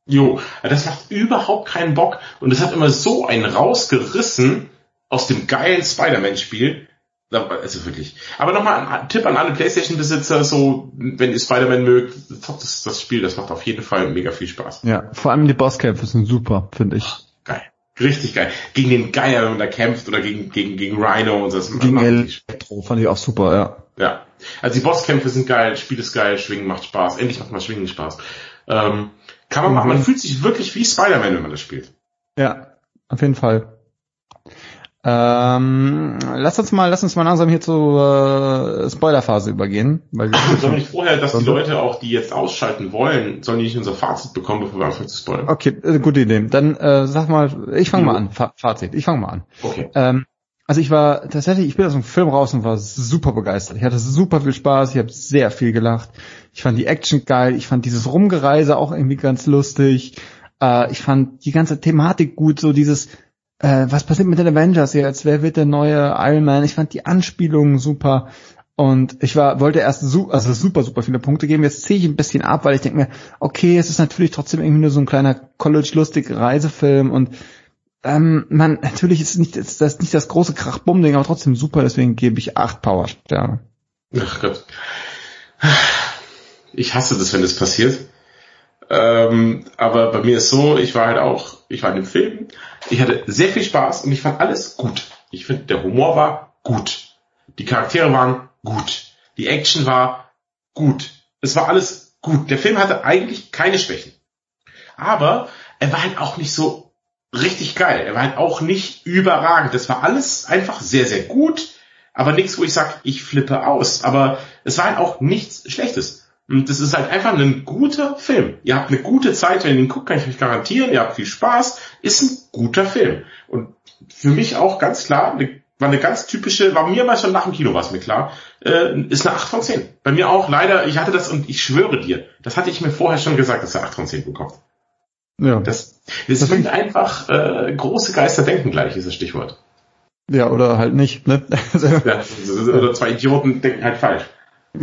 Jo, das macht überhaupt keinen Bock und es hat immer so einen rausgerissen aus dem geilen Spider-Man-Spiel, also wirklich. Aber nochmal ein Tipp an alle Playstation-Besitzer, so, wenn ihr Spider-Man mögt, das, das Spiel, das macht auf jeden Fall mega viel Spaß. Ja, vor allem die Bosskämpfe sind super, finde ich. geil. Richtig geil. Gegen den Geier, wenn man da kämpft, oder gegen, gegen, gegen Rhino und so. Gegen Elektro fand ich auch super, ja. Ja. Also die Bosskämpfe sind geil, Spiel ist geil, Schwingen macht Spaß. Endlich macht mal Schwingen Spaß. Ähm, kann man mhm. machen. Man fühlt sich wirklich wie Spider-Man, wenn man das spielt. Ja, auf jeden Fall. Ähm, lass uns mal, lass uns mal langsam hier zur äh, Spoilerphase übergehen. Weil sollen nicht vorher, dass die Leute auch, die jetzt ausschalten wollen, sollen die nicht unser Fazit bekommen, bevor wir anfangen zu spoilern? Okay, äh, gute Idee. Dann äh, sag mal, ich fange mal an. Fa Fazit, ich fange mal an. Okay. Ähm, also ich war tatsächlich, ich bin aus dem Film raus und war super begeistert. Ich hatte super viel Spaß, ich habe sehr viel gelacht. Ich fand die Action geil, ich fand dieses Rumgereise auch irgendwie ganz lustig. Äh, ich fand die ganze Thematik gut, so dieses äh, was passiert mit den Avengers jetzt? Wer wird der neue Iron Man? Ich fand die Anspielungen super. Und ich war, wollte erst su also super, super viele Punkte geben. Jetzt ziehe ich ein bisschen ab, weil ich denke mir, okay, es ist natürlich trotzdem irgendwie nur so ein kleiner College-lustig Reisefilm und ähm, man, natürlich ist nicht, ist das nicht das große Krachbumm-Ding, aber trotzdem super, deswegen gebe ich acht Power-Sterne. Ach Gott. Ich hasse das, wenn das passiert. Ähm, aber bei mir ist so, ich war halt auch, ich war in dem Film, ich hatte sehr viel Spaß und ich fand alles gut. Ich finde, der Humor war gut. Die Charaktere waren gut. Die Action war gut. Es war alles gut. Der Film hatte eigentlich keine Schwächen. Aber er war halt auch nicht so richtig geil. Er war halt auch nicht überragend. Das war alles einfach sehr, sehr gut. Aber nichts, wo ich sage, ich flippe aus. Aber es war halt auch nichts Schlechtes. Und das ist halt einfach ein guter Film. Ihr habt eine gute Zeit, wenn ihr ihn guckt, kann ich euch garantieren. Ihr habt viel Spaß. Ist ein guter Film. Und für mich auch ganz klar, war eine ganz typische, war mir mal schon nach dem Kino war es mir klar, äh, ist eine 8 von 10. Bei mir auch leider, ich hatte das und ich schwöre dir, das hatte ich mir vorher schon gesagt, dass er 8 von 10 bekommt. Ja. Das, das, das sind einfach äh, große Geister denken gleich, ist das Stichwort. Ja, oder halt nicht, ne? ja, oder zwei Idioten denken halt falsch.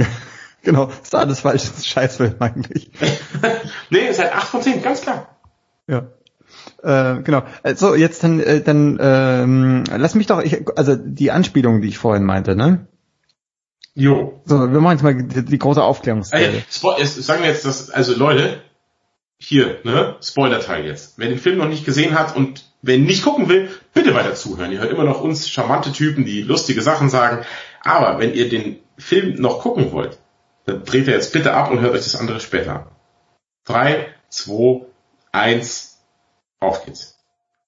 Genau, ist alles falsch, das ist Scheißfilm eigentlich. nee, ist halt 8 von 10, ganz klar. Ja. Äh, genau. So, jetzt dann, äh, dann ähm, lass mich doch, ich, also die Anspielung, die ich vorhin meinte, ne? Jo. So, wir machen jetzt mal die, die große Aufklärungsstelle. Also, sagen wir jetzt das, also Leute, hier, ne, Spoiler-Teil jetzt. Wer den Film noch nicht gesehen hat und Wer nicht gucken will, bitte weiter zuhören. Ihr hört immer noch uns charmante Typen, die lustige Sachen sagen. Aber wenn ihr den Film noch gucken wollt, dreht ihr jetzt bitte ab und hört euch das andere später. Drei, zwei, eins, auf geht's.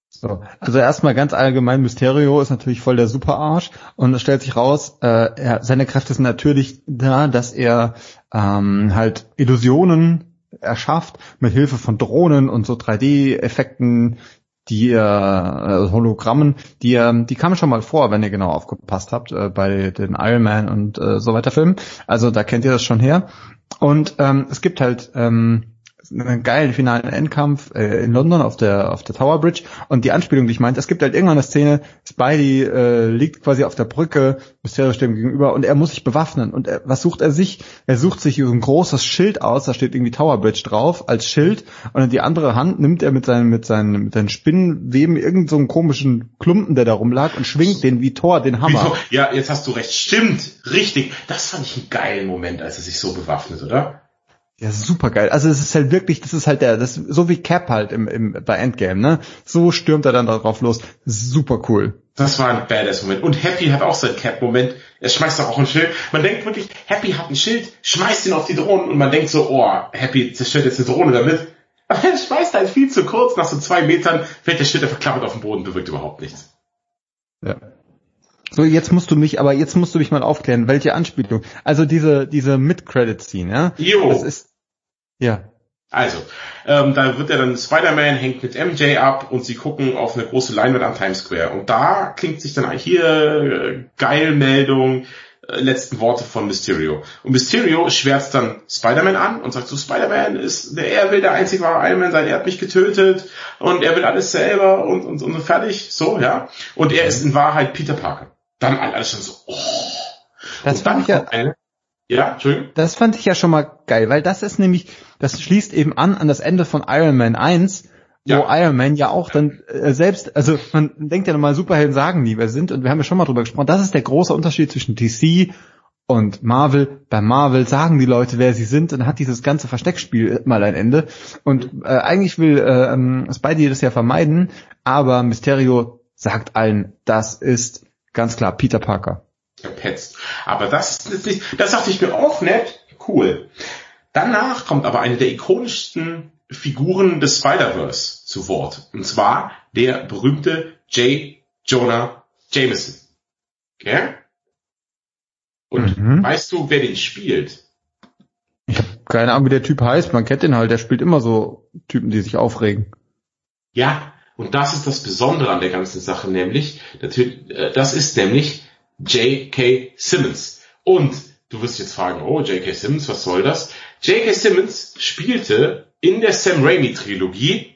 So, also erstmal ganz allgemein, Mysterio ist natürlich voll der Superarsch und es stellt sich raus, äh, er, seine Kräfte sind natürlich da, dass er ähm, halt Illusionen erschafft mit Hilfe von Drohnen und so 3D-Effekten, die äh, Hologrammen, die er, die kamen schon mal vor, wenn ihr genau aufgepasst habt, äh, bei den Iron Man und äh, so weiter Filmen. Also da kennt ihr das schon her. Und ähm, es gibt halt ähm, einen geilen finalen Endkampf äh, in London auf der auf der Tower Bridge und die Anspielung, die ich meinte, es gibt halt irgendwann eine Szene, Spidey äh, liegt quasi auf der Brücke, Mysterio steht ihm gegenüber und er muss sich bewaffnen und er, was sucht er sich? Er sucht sich so ein großes Schild aus, da steht irgendwie Tower Bridge drauf als Schild und in die andere Hand nimmt er mit seinen mit seinen mit seinen Spinnenweben irgend so komischen Klumpen, der da rumlag und schwingt den wie Thor den Hammer. Ja, jetzt hast du recht, stimmt, richtig. Das fand ich einen geilen Moment, als er sich so bewaffnet, oder? Ja, super geil. Also es ist halt wirklich, das ist halt der, das so wie Cap halt im, im bei Endgame, ne? So stürmt er dann darauf los. Super cool. Das war ein badass Moment. Und Happy hat auch seinen Cap-Moment. Er schmeißt doch auch ein Schild. Man denkt wirklich, Happy hat ein Schild, schmeißt ihn auf die Drohnen und man denkt so, oh, Happy zerstört jetzt eine Drohne damit. Aber er schmeißt halt viel zu kurz. Nach so zwei Metern fällt der Schild einfach klappert auf den Boden, bewirkt überhaupt nichts. Ja. So, jetzt musst du mich, aber jetzt musst du mich mal aufklären, welche Anspielung. Also diese, diese Mid-Credit-Scene, ja? Jo. Das ist, ja. Also, ähm, da wird er dann Spider-Man hängt mit MJ ab und sie gucken auf eine große Leinwand am Times Square. Und da klingt sich dann hier äh, geil Meldung, äh, letzten Worte von Mysterio. Und Mysterio schwärzt dann Spider-Man an und sagt so, Spider-Man ist, der, er will der einzige wahre Iron Man sein, er hat mich getötet und er will alles selber und, und, und fertig, so, ja. Und er ist in Wahrheit Peter Parker. Dann alles schon so, oh. Das und dann ich ja, eine, ja, Entschuldigung. das fand ich ja schon mal geil, weil das ist nämlich, das schließt eben an an das Ende von Iron Man 1, wo Ja. Iron Man ja auch dann äh, selbst, also man denkt ja nochmal, Superhelden sagen nie, wer sind, und wir haben ja schon mal drüber gesprochen, das ist der große Unterschied zwischen DC und Marvel. Bei Marvel sagen die Leute, wer sie sind, und dann hat dieses ganze Versteckspiel mal ein Ende. Und äh, eigentlich will äh, ähm, Spidey das ja vermeiden, aber Mysterio sagt allen, das ist ganz klar Peter Parker. Verpetzt. Aber das ist nicht, das dachte ich mir auch nett, cool. Danach kommt aber eine der ikonischsten Figuren des Spider-Verse zu Wort. Und zwar der berühmte J. Jonah Jameson. Okay? Und Mhm. weißt du, wer den spielt? Ich habe keine Ahnung, wie der Typ heißt. Man kennt den halt. Der spielt immer so Typen, die sich aufregen. Ja, und das ist das Besondere an der ganzen Sache, nämlich, natürlich, äh, das ist nämlich J.K. Simmons. Und du wirst jetzt fragen, oh, J.K. Simmons, was soll das? J.K. Simmons spielte in der Sam Raimi Trilogie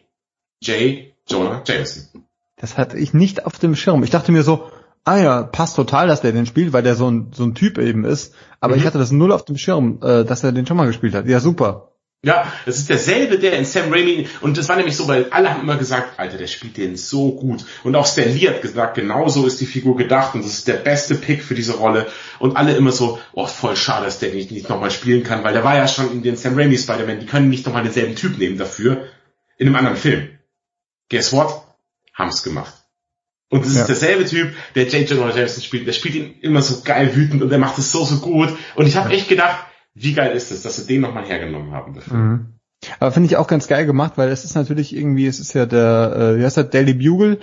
J. Jonah Jameson. Das hatte ich nicht auf dem Schirm. Ich dachte mir so, ah ja, passt total, dass der den spielt, weil der so ein, so ein Typ eben ist. Aber Mhm. ich hatte das null auf dem Schirm, äh, dass er den schon mal gespielt hat. Ja, super. Ja, das ist derselbe, der in Sam Raimi, und das war nämlich so, weil alle haben immer gesagt, Alter, der spielt den so gut. Und auch Stan Lee hat gesagt, genau so ist die Figur gedacht und das ist der beste Pick für diese Rolle. Und alle immer so, oh, voll schade, dass der nicht, nicht nochmal spielen kann, weil der war ja schon in den Sam Raimi Spider-Man, die können nicht nochmal denselben Typ nehmen dafür, in einem anderen Film. Guess what? Haben's gemacht. Und das Ja. ist derselbe Typ, der J. Jonah Jameson spielt. Der spielt ihn immer so geil wütend und der macht es so, so gut. Und ich habe echt gedacht, wie geil ist es, dass sie den nochmal hergenommen haben dafür. Mhm. Aber finde ich auch ganz geil gemacht, weil es ist natürlich irgendwie, es ist ja der, äh, wie heißt der, Daily Bugle.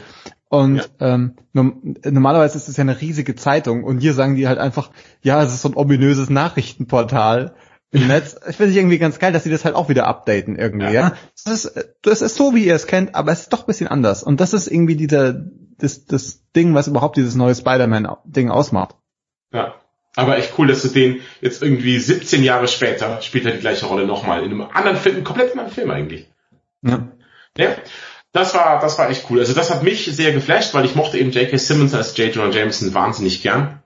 Und Ja. ähm, norm normalerweise ist es ja eine riesige Zeitung und hier sagen die halt einfach, ja, es ist so ein ominöses Nachrichtenportal im Netz. Ich finde ich irgendwie ganz geil, dass sie das halt auch wieder updaten irgendwie, Ja. ja. Das ist, das ist so, wie ihr es kennt, aber es ist doch ein bisschen anders. Und das ist irgendwie dieser, das, das Ding, was überhaupt dieses neue Spider-Man-Ding ausmacht. Ja. Aber echt cool, dass du den jetzt irgendwie 17 Jahre später spielt er die gleiche Rolle nochmal in einem anderen Film, einem komplett anderen Film eigentlich. Ja. Ja. Das war, das war echt cool. Also das hat mich sehr geflasht, weil ich mochte eben J.K. Simmons als J. Jonah Jameson wahnsinnig gern.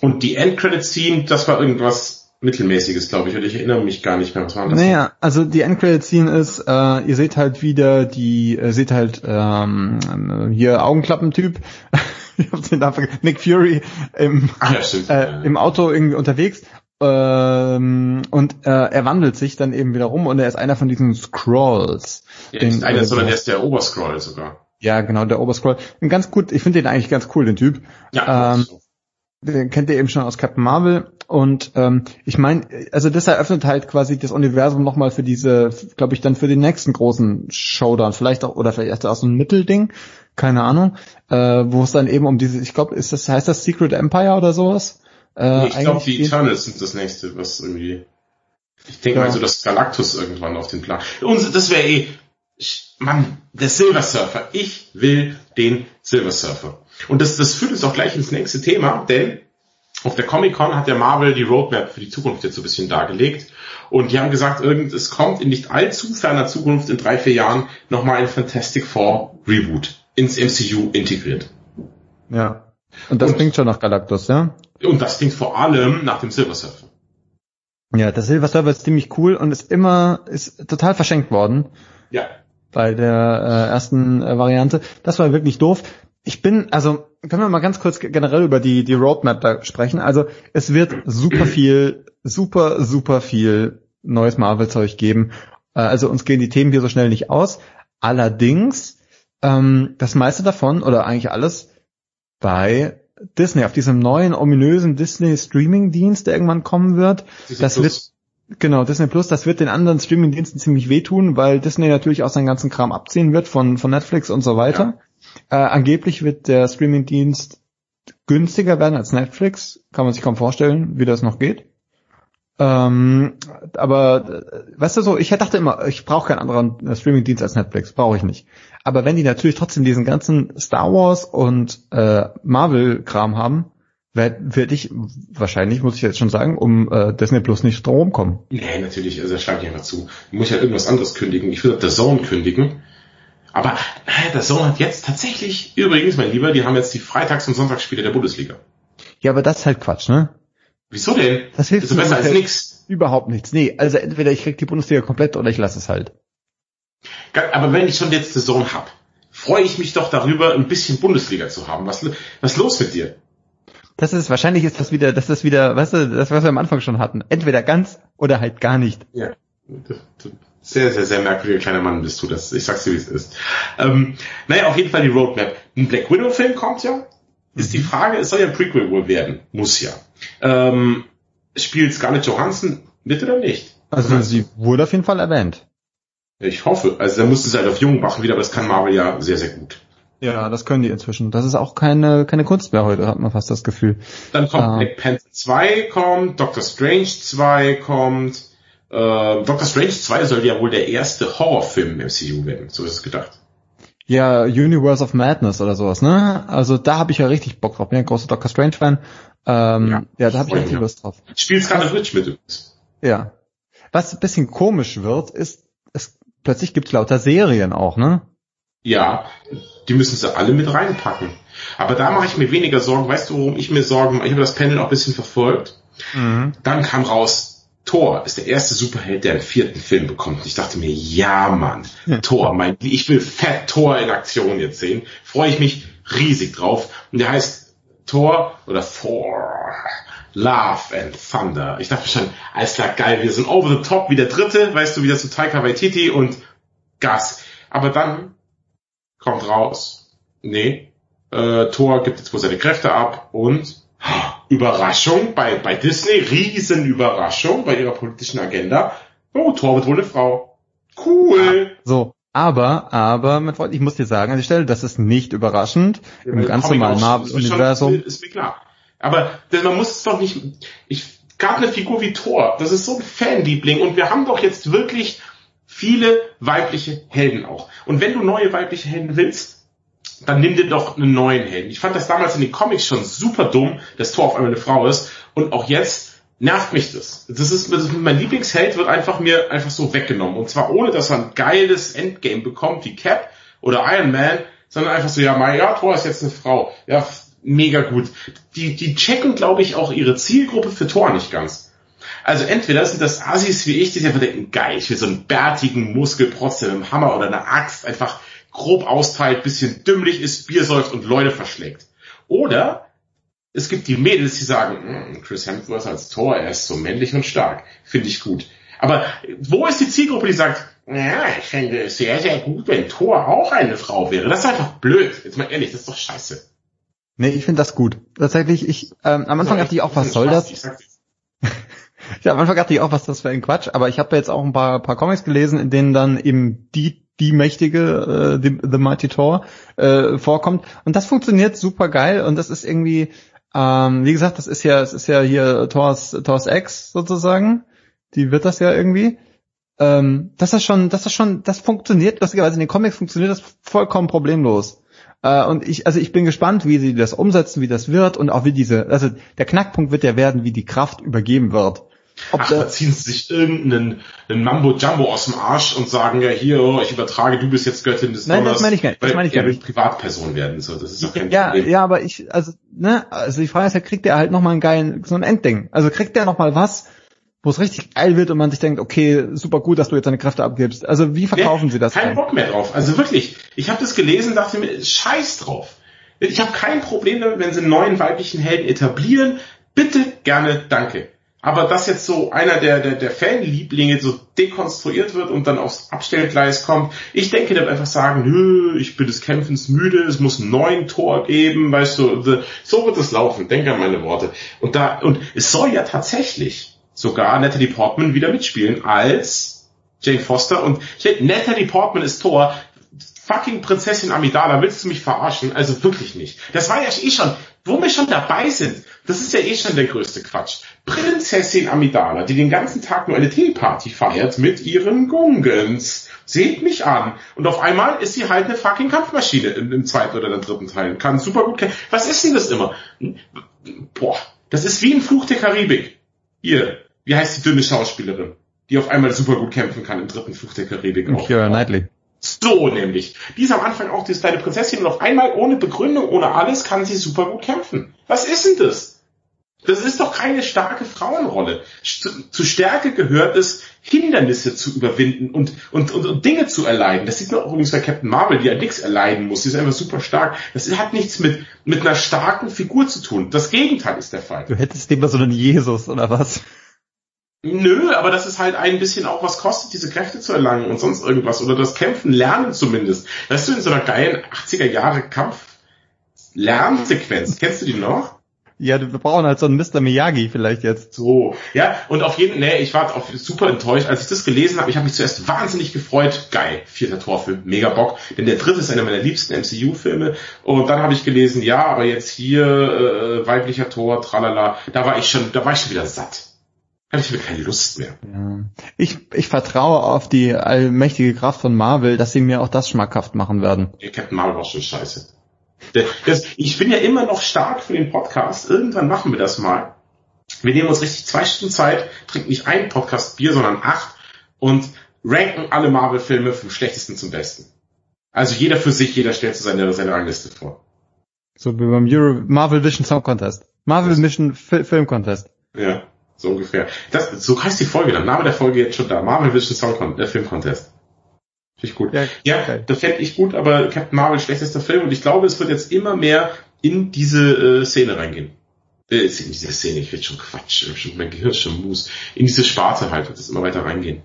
Und die Endcredit-Scene, das war irgendwas Mittelmäßiges, glaube ich. Und ich erinnere mich gar nicht mehr, was war das? Naja, also die Endcredit-Scene ist, äh, ihr seht halt wieder die, äh, seht halt ähm, hier Augenklappentyp, ich hab den Namen vergessen, Nick Fury im, Ach stimmt. äh, im Auto irgendwie unterwegs ähm, und äh, er wandelt sich dann eben wieder rum und er ist einer von diesen Scrolls. ja, den- nicht einer, äh, sondern er ist der Oberscroll sogar. Ja, genau, der Oberscroll. Ganz gut, ich finde den eigentlich ganz cool, den Typ. Ja, ähm, den kennt ihr eben schon aus Captain Marvel und ähm, ich meine, also das eröffnet halt quasi das Universum nochmal für diese, glaube ich, dann für den nächsten großen Showdown, vielleicht auch, oder vielleicht auch so ein Mittelding, keine Ahnung, äh, wo es dann eben um diese, ich glaube, ist das, heißt das Secret Empire oder sowas? Äh, ich glaube, die Eternals sind das nächste, was irgendwie. Ich denke ja. mal so, dass Galactus irgendwann auf den Plan. Und das wäre eh, Mann, der Silver Surfer. Ich will den Silver Surfer. Und das, das führt uns auch gleich ins nächste Thema, denn auf der Comic Con hat der Marvel die Roadmap für die Zukunft jetzt so ein bisschen dargelegt. Und die haben gesagt, irgend, es kommt in nicht allzu ferner Zukunft, in drei, vier Jahren, nochmal ein Fantastic Four Reboot ins MCU integriert. Ja. Und das und, klingt schon nach Galactus, ja? Und das klingt vor allem nach dem Silver Surfer. Ja, der Silver Surfer ist ziemlich cool und ist immer, ist total verschenkt worden. Ja. Bei der äh, ersten äh, Variante. Das war wirklich doof. Ich bin, also können wir mal ganz kurz generell über die, die Roadmap da sprechen. Also es wird super viel, super, super viel neues Marvel-Zeug geben. Äh, also uns gehen die Themen hier so schnell nicht aus. Allerdings, ähm, das meiste davon, oder eigentlich alles, bei Disney, auf diesem neuen ominösen Disney Streaming-Dienst, der irgendwann kommen wird. Disney das Plus. wird, genau, Disney Plus, das wird den anderen Streaming-Diensten ziemlich wehtun, weil Disney natürlich auch seinen ganzen Kram abziehen wird von, von Netflix und so weiter. Ja. Äh, angeblich wird der Streaming-Dienst günstiger werden als Netflix. Kann man sich kaum vorstellen, wie das noch geht. Ähm, aber äh, weißt du so, ich dachte immer, ich brauche keinen anderen Streaming-Dienst als Netflix, brauche ich nicht. Aber wenn die natürlich trotzdem diesen ganzen Star Wars und äh, Marvel-Kram haben, werde werd ich wahrscheinlich, muss ich jetzt schon sagen, um äh, Disney Plus nicht drum kommen. Nee, natürlich, also da schlage ich einfach zu. Ich muss ja irgendwas anderes kündigen. Ich will der Zone kündigen. Aber äh, der Zone hat jetzt tatsächlich, übrigens, mein Lieber, die haben jetzt die Freitags- und Sonntagsspiele der Bundesliga. Ja, aber das ist halt Quatsch, ne? Wieso denn? Das hilft das ist besser als nichts. Überhaupt nichts. Nee, also entweder ich krieg die Bundesliga komplett oder ich lasse es halt. Aber wenn ich schon jetzt eine Saison hab, freue ich mich doch darüber, ein bisschen Bundesliga zu haben. Was, was los mit dir? Das ist, wahrscheinlich ist das wieder, das ist wieder, weißt du, das, was wir am Anfang schon hatten. Entweder ganz oder halt gar nicht. Ja. Sehr, sehr, sehr merkwürdiger kleiner Mann bist du, das, ich sag's dir, wie es ist. Ähm, naja, auf jeden Fall die Roadmap. Ein Black Widow Film kommt ja. Ist die Frage, es soll ja ein Prequel wohl werden. Muss ja. Ähm, spielt Scarlett Johansson mit oder nicht? Also sie wurde auf jeden Fall erwähnt. Ich hoffe. Also da mussten sie halt auf jung machen wieder, aber das kann Marvel ja sehr, sehr gut. Ja, das können die inzwischen. Das ist auch keine, keine Kunst mehr heute, hat man fast das Gefühl. Dann kommt uh, Black Panther 2 kommt, Doctor Strange 2 kommt. Äh, Doctor Strange 2 soll ja wohl der erste Horrorfilm im MCU werden, so ist es gedacht. Ja, Universe of Madness oder sowas, ne? Also da habe ich ja richtig Bock drauf. Bin ja ein großer Doctor Strange-Fan. Ähm, ja, ja, da habe ich richtig Lust drauf. Spielt Scarlet Witch mit übrigens. Ja. Was ein bisschen komisch wird, ist, es plötzlich gibt's lauter Serien auch, ne? Ja, die müssen sie alle mit reinpacken. Aber da mache ich mir weniger Sorgen. Weißt du, warum ich mir Sorgen mache? Ich habe das Panel auch ein bisschen verfolgt. Mhm. Dann kam raus, Thor ist der erste Superheld, der einen vierten Film bekommt. Und ich dachte mir, ja Mann, Thor, mein, ich will Fett Thor in Aktion jetzt sehen. Freue ich mich riesig drauf. Und der heißt Thor oder Thor. Love and Thunder. Ich dachte schon, alles klar, geil, wir sind over the top wie der dritte, weißt du, wieder zu Taika Waititi und Gas. Aber dann kommt raus, nee, äh, Thor gibt jetzt wohl seine Kräfte ab und Überraschung bei, bei Disney, riesen Überraschung bei ihrer politischen Agenda. Oh, Thor wird wohl eine Frau. Cool. So, aber, aber, mein Freund, ich muss dir sagen an der Stelle, das ist nicht überraschend. Ja, Im ganz normalen Marvel-Universum. Ist mir klar. Aber man muss es doch nicht. Ich gab eine Figur wie Thor. Das ist so ein Fanliebling und wir haben doch jetzt wirklich viele weibliche Helden auch. Und wenn du neue weibliche Helden willst, dann nimm dir doch einen neuen Helden. Ich fand das damals in den Comics schon super dumm, dass Thor auf einmal eine Frau ist. Und auch jetzt nervt mich das. Das ist, das ist mein Lieblingsheld wird einfach mir einfach so weggenommen. Und zwar ohne, dass er ein geiles Endgame bekommt wie Cap oder Iron Man, sondern einfach so, ja, mein, ja, Thor ist jetzt eine Frau. Ja, mega gut. Die, die checken, glaube ich, auch ihre Zielgruppe für Tor nicht ganz. Also entweder sind das Assis wie ich, die sich einfach denken, geil, ich will so einen bärtigen Muskelprotz, der mit einem Hammer oder einer Axt einfach grob austeilt, bisschen dümmlich ist, Bier säuft und Leute verschlägt. Oder es gibt die Mädels, die sagen, hm, Chris Hemsworth als Tor, er ist so männlich und stark, finde ich gut. Aber wo ist die Zielgruppe, die sagt, Ja, ich fände es sehr, sehr gut, wenn Thor auch eine Frau wäre. Das ist einfach blöd. Jetzt mal ehrlich, das ist doch scheiße. Nee, ich finde das gut. Tatsächlich, ich, ähm, am Anfang dachte ich auch, was soll das? ja, am Anfang dachte ich auch, was das für ein Quatsch, aber ich habe jetzt auch ein paar, paar Comics gelesen, in denen dann eben die die mächtige äh, the, the Mighty Thor äh, vorkommt. Und das funktioniert super geil und das ist irgendwie ähm, wie gesagt das ist ja es ist ja hier Thors Thors X sozusagen. Die wird das ja irgendwie. Ähm, das ist schon das ist schon das funktioniert lustigerweise in den Comics funktioniert das vollkommen problemlos äh, und ich also ich bin gespannt wie sie das umsetzen wie das wird und auch wie diese also der Knackpunkt wird ja werden wie die Kraft übergeben wird ob Ach, da ziehen sie sich irgendeinen einen Mambo Jumbo aus dem Arsch und sagen ja hier, oh, ich übertrage, du bist jetzt Göttin des Nein, Donners. das meine ich gar nicht. Das meine ich gar nicht. Privatperson werden so, das ist doch kein ja, Problem. Ja, aber ich, also, ne, also die Frage ist ja, kriegt der halt nochmal einen geilen, so ein Endding? Also kriegt der nochmal was, wo es richtig geil wird und man sich denkt, okay, super gut, dass du jetzt deine Kräfte abgibst. Also wie verkaufen nee, sie das? Kein Bock mehr drauf. Also wirklich, ich habe das gelesen, dachte mir, scheiß drauf. Ich habe kein Problem damit, wenn sie einen neuen weiblichen Helden etablieren. Bitte, gerne, danke. Aber dass jetzt so einer der, der, der Fanlieblinge so dekonstruiert wird und dann aufs Abstellgleis kommt, ich denke, der wird einfach sagen, nö, ich bin des Kämpfens müde, es muss einen neuen Tor geben, weißt du, so wird es laufen, denke an meine Worte. Und da, und es soll ja tatsächlich sogar Natalie Portman wieder mitspielen als Jane Foster und Natalie Portman ist Thor, fucking Prinzessin Amidala, willst du mich verarschen? Also wirklich nicht. Das war ja eh schon, wo wir schon dabei sind, das ist ja eh schon der größte Quatsch. Prinzessin Amidala, die den ganzen Tag nur eine Teeparty feiert mit ihren Gungens. Seht mich an. Und auf einmal ist sie halt eine fucking Kampfmaschine im, im zweiten oder im dritten Teil. Kann super gut. Was ist denn das immer? Boah, das ist wie ein Fluch der Karibik. Hier, wie heißt die dünne Schauspielerin, die auf einmal super gut kämpfen kann im dritten Fluch der Karibik. Keira Knightley. So nämlich. Die ist am Anfang auch diese kleine Prinzessin und auf einmal ohne Begründung, ohne alles kann sie super gut kämpfen. Was ist denn das? Das ist doch keine starke Frauenrolle. Zu Stärke gehört es, Hindernisse zu überwinden und, und, und, und Dinge zu erleiden. Das sieht man auch übrigens bei Captain Marvel, die ja nichts erleiden muss. Die ist einfach super stark. Das hat nichts mit, mit einer starken Figur zu tun. Das Gegenteil ist der Fall. Du hättest lieber so einen Jesus oder was? Nö, aber das ist halt ein bisschen auch, was kostet, diese Kräfte zu erlangen und sonst irgendwas. Oder das Kämpfen lernen zumindest. Weißt du, in so einer geilen 80er Jahre Kampf Lernsequenz, kennst du die noch? Ja, wir brauchen halt so einen Mr. Miyagi vielleicht jetzt. So, ja, und auf jeden nee, ich war super enttäuscht, als ich das gelesen habe. Ich habe mich zuerst wahnsinnig gefreut. Geil, vierter Torfilm, mega Bock. Denn der dritte ist einer meiner liebsten MCU-Filme. Und dann habe ich gelesen, ja, aber jetzt hier äh, weiblicher Tor, tralala. Da war ich schon, da war ich schon wieder satt ich mir keine Lust mehr. Ja. Ich, ich vertraue auf die allmächtige Kraft von Marvel, dass sie mir auch das schmackhaft machen werden. Der Captain Marvel war schon scheiße. Das, ich bin ja immer noch stark für den Podcast. Irgendwann machen wir das mal. Wir nehmen uns richtig zwei Stunden Zeit, trinken nicht einen Podcast Bier, sondern acht und ranken alle Marvel-Filme vom schlechtesten zum besten. Also jeder für sich, jeder stellt seine, seine Rangliste vor. So wie beim Euro Marvel Vision Song Contest. Marvel Vision Film Contest. Ja. So ungefähr. Das, so heißt die Folge dann. Name der Folge jetzt schon da. Marvel Vision Song Con äh, Film Contest. Finde ich gut. Ja, ja okay. das fände ich gut, aber Captain Marvel schlechtester Film und ich glaube, es wird jetzt immer mehr in diese äh, Szene reingehen. Äh, in diese Szene, ich werde schon Quatsch, schon, mein Gehirn schon Mus. In diese Sparte halt wird es immer weiter reingehen.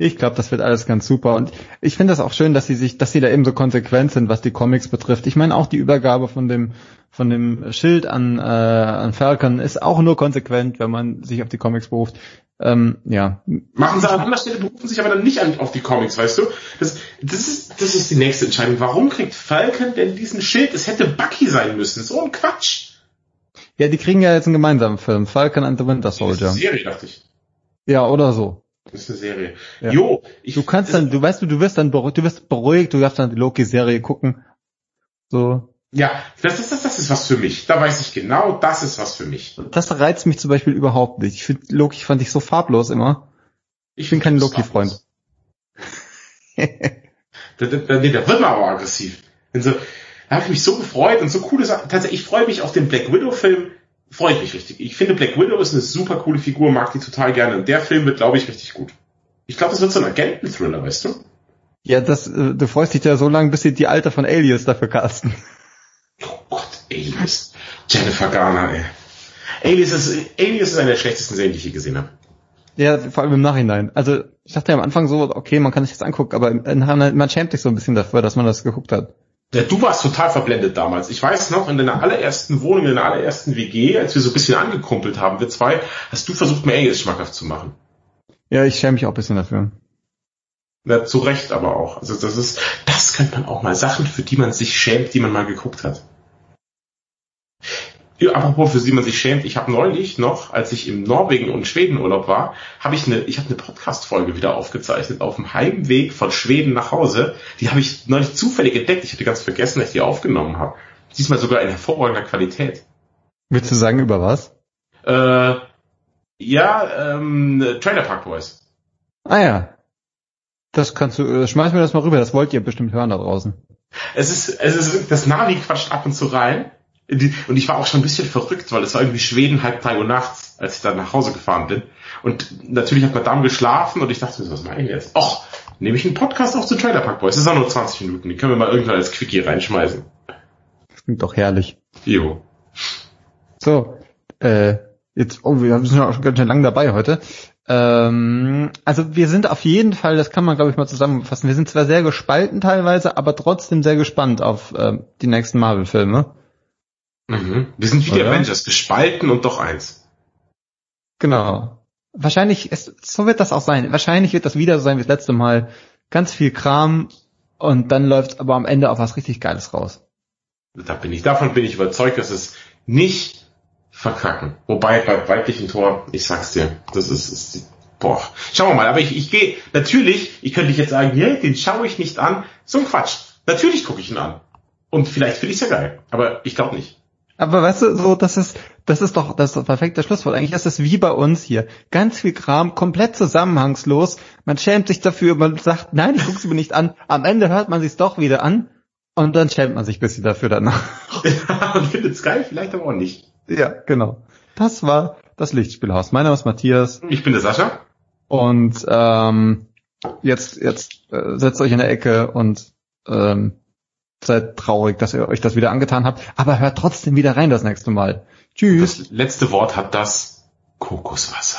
Ich glaube, das wird alles ganz super und ich finde das auch schön, dass sie sich, dass sie da eben so konsequent sind, was die Comics betrifft. Ich meine auch die Übergabe von dem von dem Schild an äh, an Falcon ist auch nur konsequent, wenn man sich auf die Comics beruft. Ähm, ja. Machen sie an anderer Stelle, berufen sich aber dann nicht an, auf die Comics, weißt du? Das, das, ist, das ist die nächste Entscheidung. Warum kriegt Falcon denn diesen Schild? Es hätte Bucky sein müssen. So ein Quatsch. Ja, die kriegen ja jetzt einen gemeinsamen Film. Falcon and the Winter Soldier. Das ist eine Serie, dachte ich. Ja, oder so. Das ist eine Serie. Ja. Jo, ich, du kannst dann, du weißt du, du wirst dann beruhigt, du wirst beruhigt, du darfst dann die Loki-Serie gucken. So. Ja, das ist, das, das ist was für mich. Da weiß ich genau, das ist was für mich. Das reizt mich zum Beispiel überhaupt nicht. Ich finde, Loki fand ich so farblos immer. Ich bin kein Loki-Freund. da, da, da, nee, da wird man aber aggressiv. Also, da habe ich mich so gefreut und so coole Sachen. Tatsächlich, ich freue mich auf den Black Widow-Film freue ich mich richtig. Ich finde Black Widow ist eine super coole Figur, mag die total gerne. Und der Film wird, glaube ich, richtig gut. Ich glaube, das wird so ein Agenten-Thriller, weißt du? Ja, das, äh, du freust dich ja so lange, bis sie die Alte von Alias dafür casten. Oh Gott, Alias. Jennifer Garner, ey. Alias ist, Alias ist eine der schlechtesten Serien, die ich je gesehen habe. Ja, vor allem im Nachhinein. Also ich dachte ja am Anfang so, okay, man kann sich das angucken, aber im Nachhinein, man schämt sich so ein bisschen dafür, dass man das geguckt hat. Ja, du warst total verblendet damals. Ich weiß noch, in deiner allerersten Wohnung, in deiner allerersten WG, als wir so ein bisschen angekumpelt haben, wir zwei, hast du versucht, mir Alias schmackhaft zu machen. Ja, ich schäme mich auch ein bisschen dafür. Ja, zu Recht aber auch. Also das ist, das könnte man auch mal Sachen, für die man sich schämt, die man mal geguckt hat. Ja, apropos, für die man sich schämt, ich habe neulich noch, als ich im Norwegen und Schweden Urlaub war, habe ich eine, ich habe eine Podcast-Folge wieder aufgezeichnet auf dem Heimweg von Schweden nach Hause. Die habe ich neulich zufällig entdeckt. Ich hatte ganz vergessen, dass ich die aufgenommen habe. Diesmal sogar in hervorragender Qualität. Willst du sagen über was? Äh, ja, ähm, Trailer Park Boys. Ah ja. Das kannst du, äh, schmeiß mir das mal rüber, das wollt ihr bestimmt hören da draußen. Es ist, es ist, das Navi quatscht ab und zu rein. Und ich war auch schon ein bisschen verrückt, weil es war irgendwie Schweden halb drei Uhr nachts, als ich dann nach Hause gefahren bin. Und natürlich hat Madame geschlafen und ich dachte, was mache ich jetzt? Och, nehme ich einen Podcast auf zu Trailer Park Boys. Das ist auch nur 20 Minuten, die können wir mal irgendwann als Quickie reinschmeißen. Das klingt doch herrlich. Jo. So, äh, jetzt, oh, wir sind ja auch schon ganz schön lang dabei heute. Ähm, also wir sind auf jeden Fall, das kann man glaube ich mal zusammenfassen, wir sind zwar sehr gespalten teilweise, aber trotzdem sehr gespannt auf äh, die nächsten Marvel-Filme. Mhm. Wir sind wie die Avengers, gespalten und doch eins. Genau. Wahrscheinlich, es, so wird das auch sein. Wahrscheinlich wird das wieder so sein wie das letzte Mal. Ganz viel Kram und dann läuft aber am Ende auch was richtig Geiles raus. Da bin ich, davon bin ich überzeugt, dass es nicht verkacken. Wobei bei weiblichen Tor, ich sag's dir, das ist, ist boah, schauen wir mal. Aber ich, ich gehe, natürlich, ich könnte jetzt sagen, yeah, den schaue ich nicht an. So ein Quatsch. Natürlich gucke ich ihn an. Und vielleicht finde ich ja geil. Aber ich glaube nicht. Aber weißt du, so, das ist, das ist doch, das ist doch perfekter Schlusswort. Eigentlich ist es wie bei uns hier. Ganz viel Kram, komplett zusammenhangslos. Man schämt sich dafür, man sagt, nein, ich gucke sie mir nicht an. Am Ende hört man sich's doch wieder an. Und dann schämt man sich ein bisschen dafür danach. Ja, und findet es geil, vielleicht aber auch nicht. Ja, genau. Das war das Lichtspielhaus. Mein Name ist Matthias. Ich bin der Sascha. Und ähm, jetzt, jetzt äh, setzt euch in der Ecke und ähm, seid traurig, dass ihr euch das wieder angetan habt. Aber hört trotzdem wieder rein das nächste Mal. Tschüss. Das letzte Wort hat das Kokoswasser.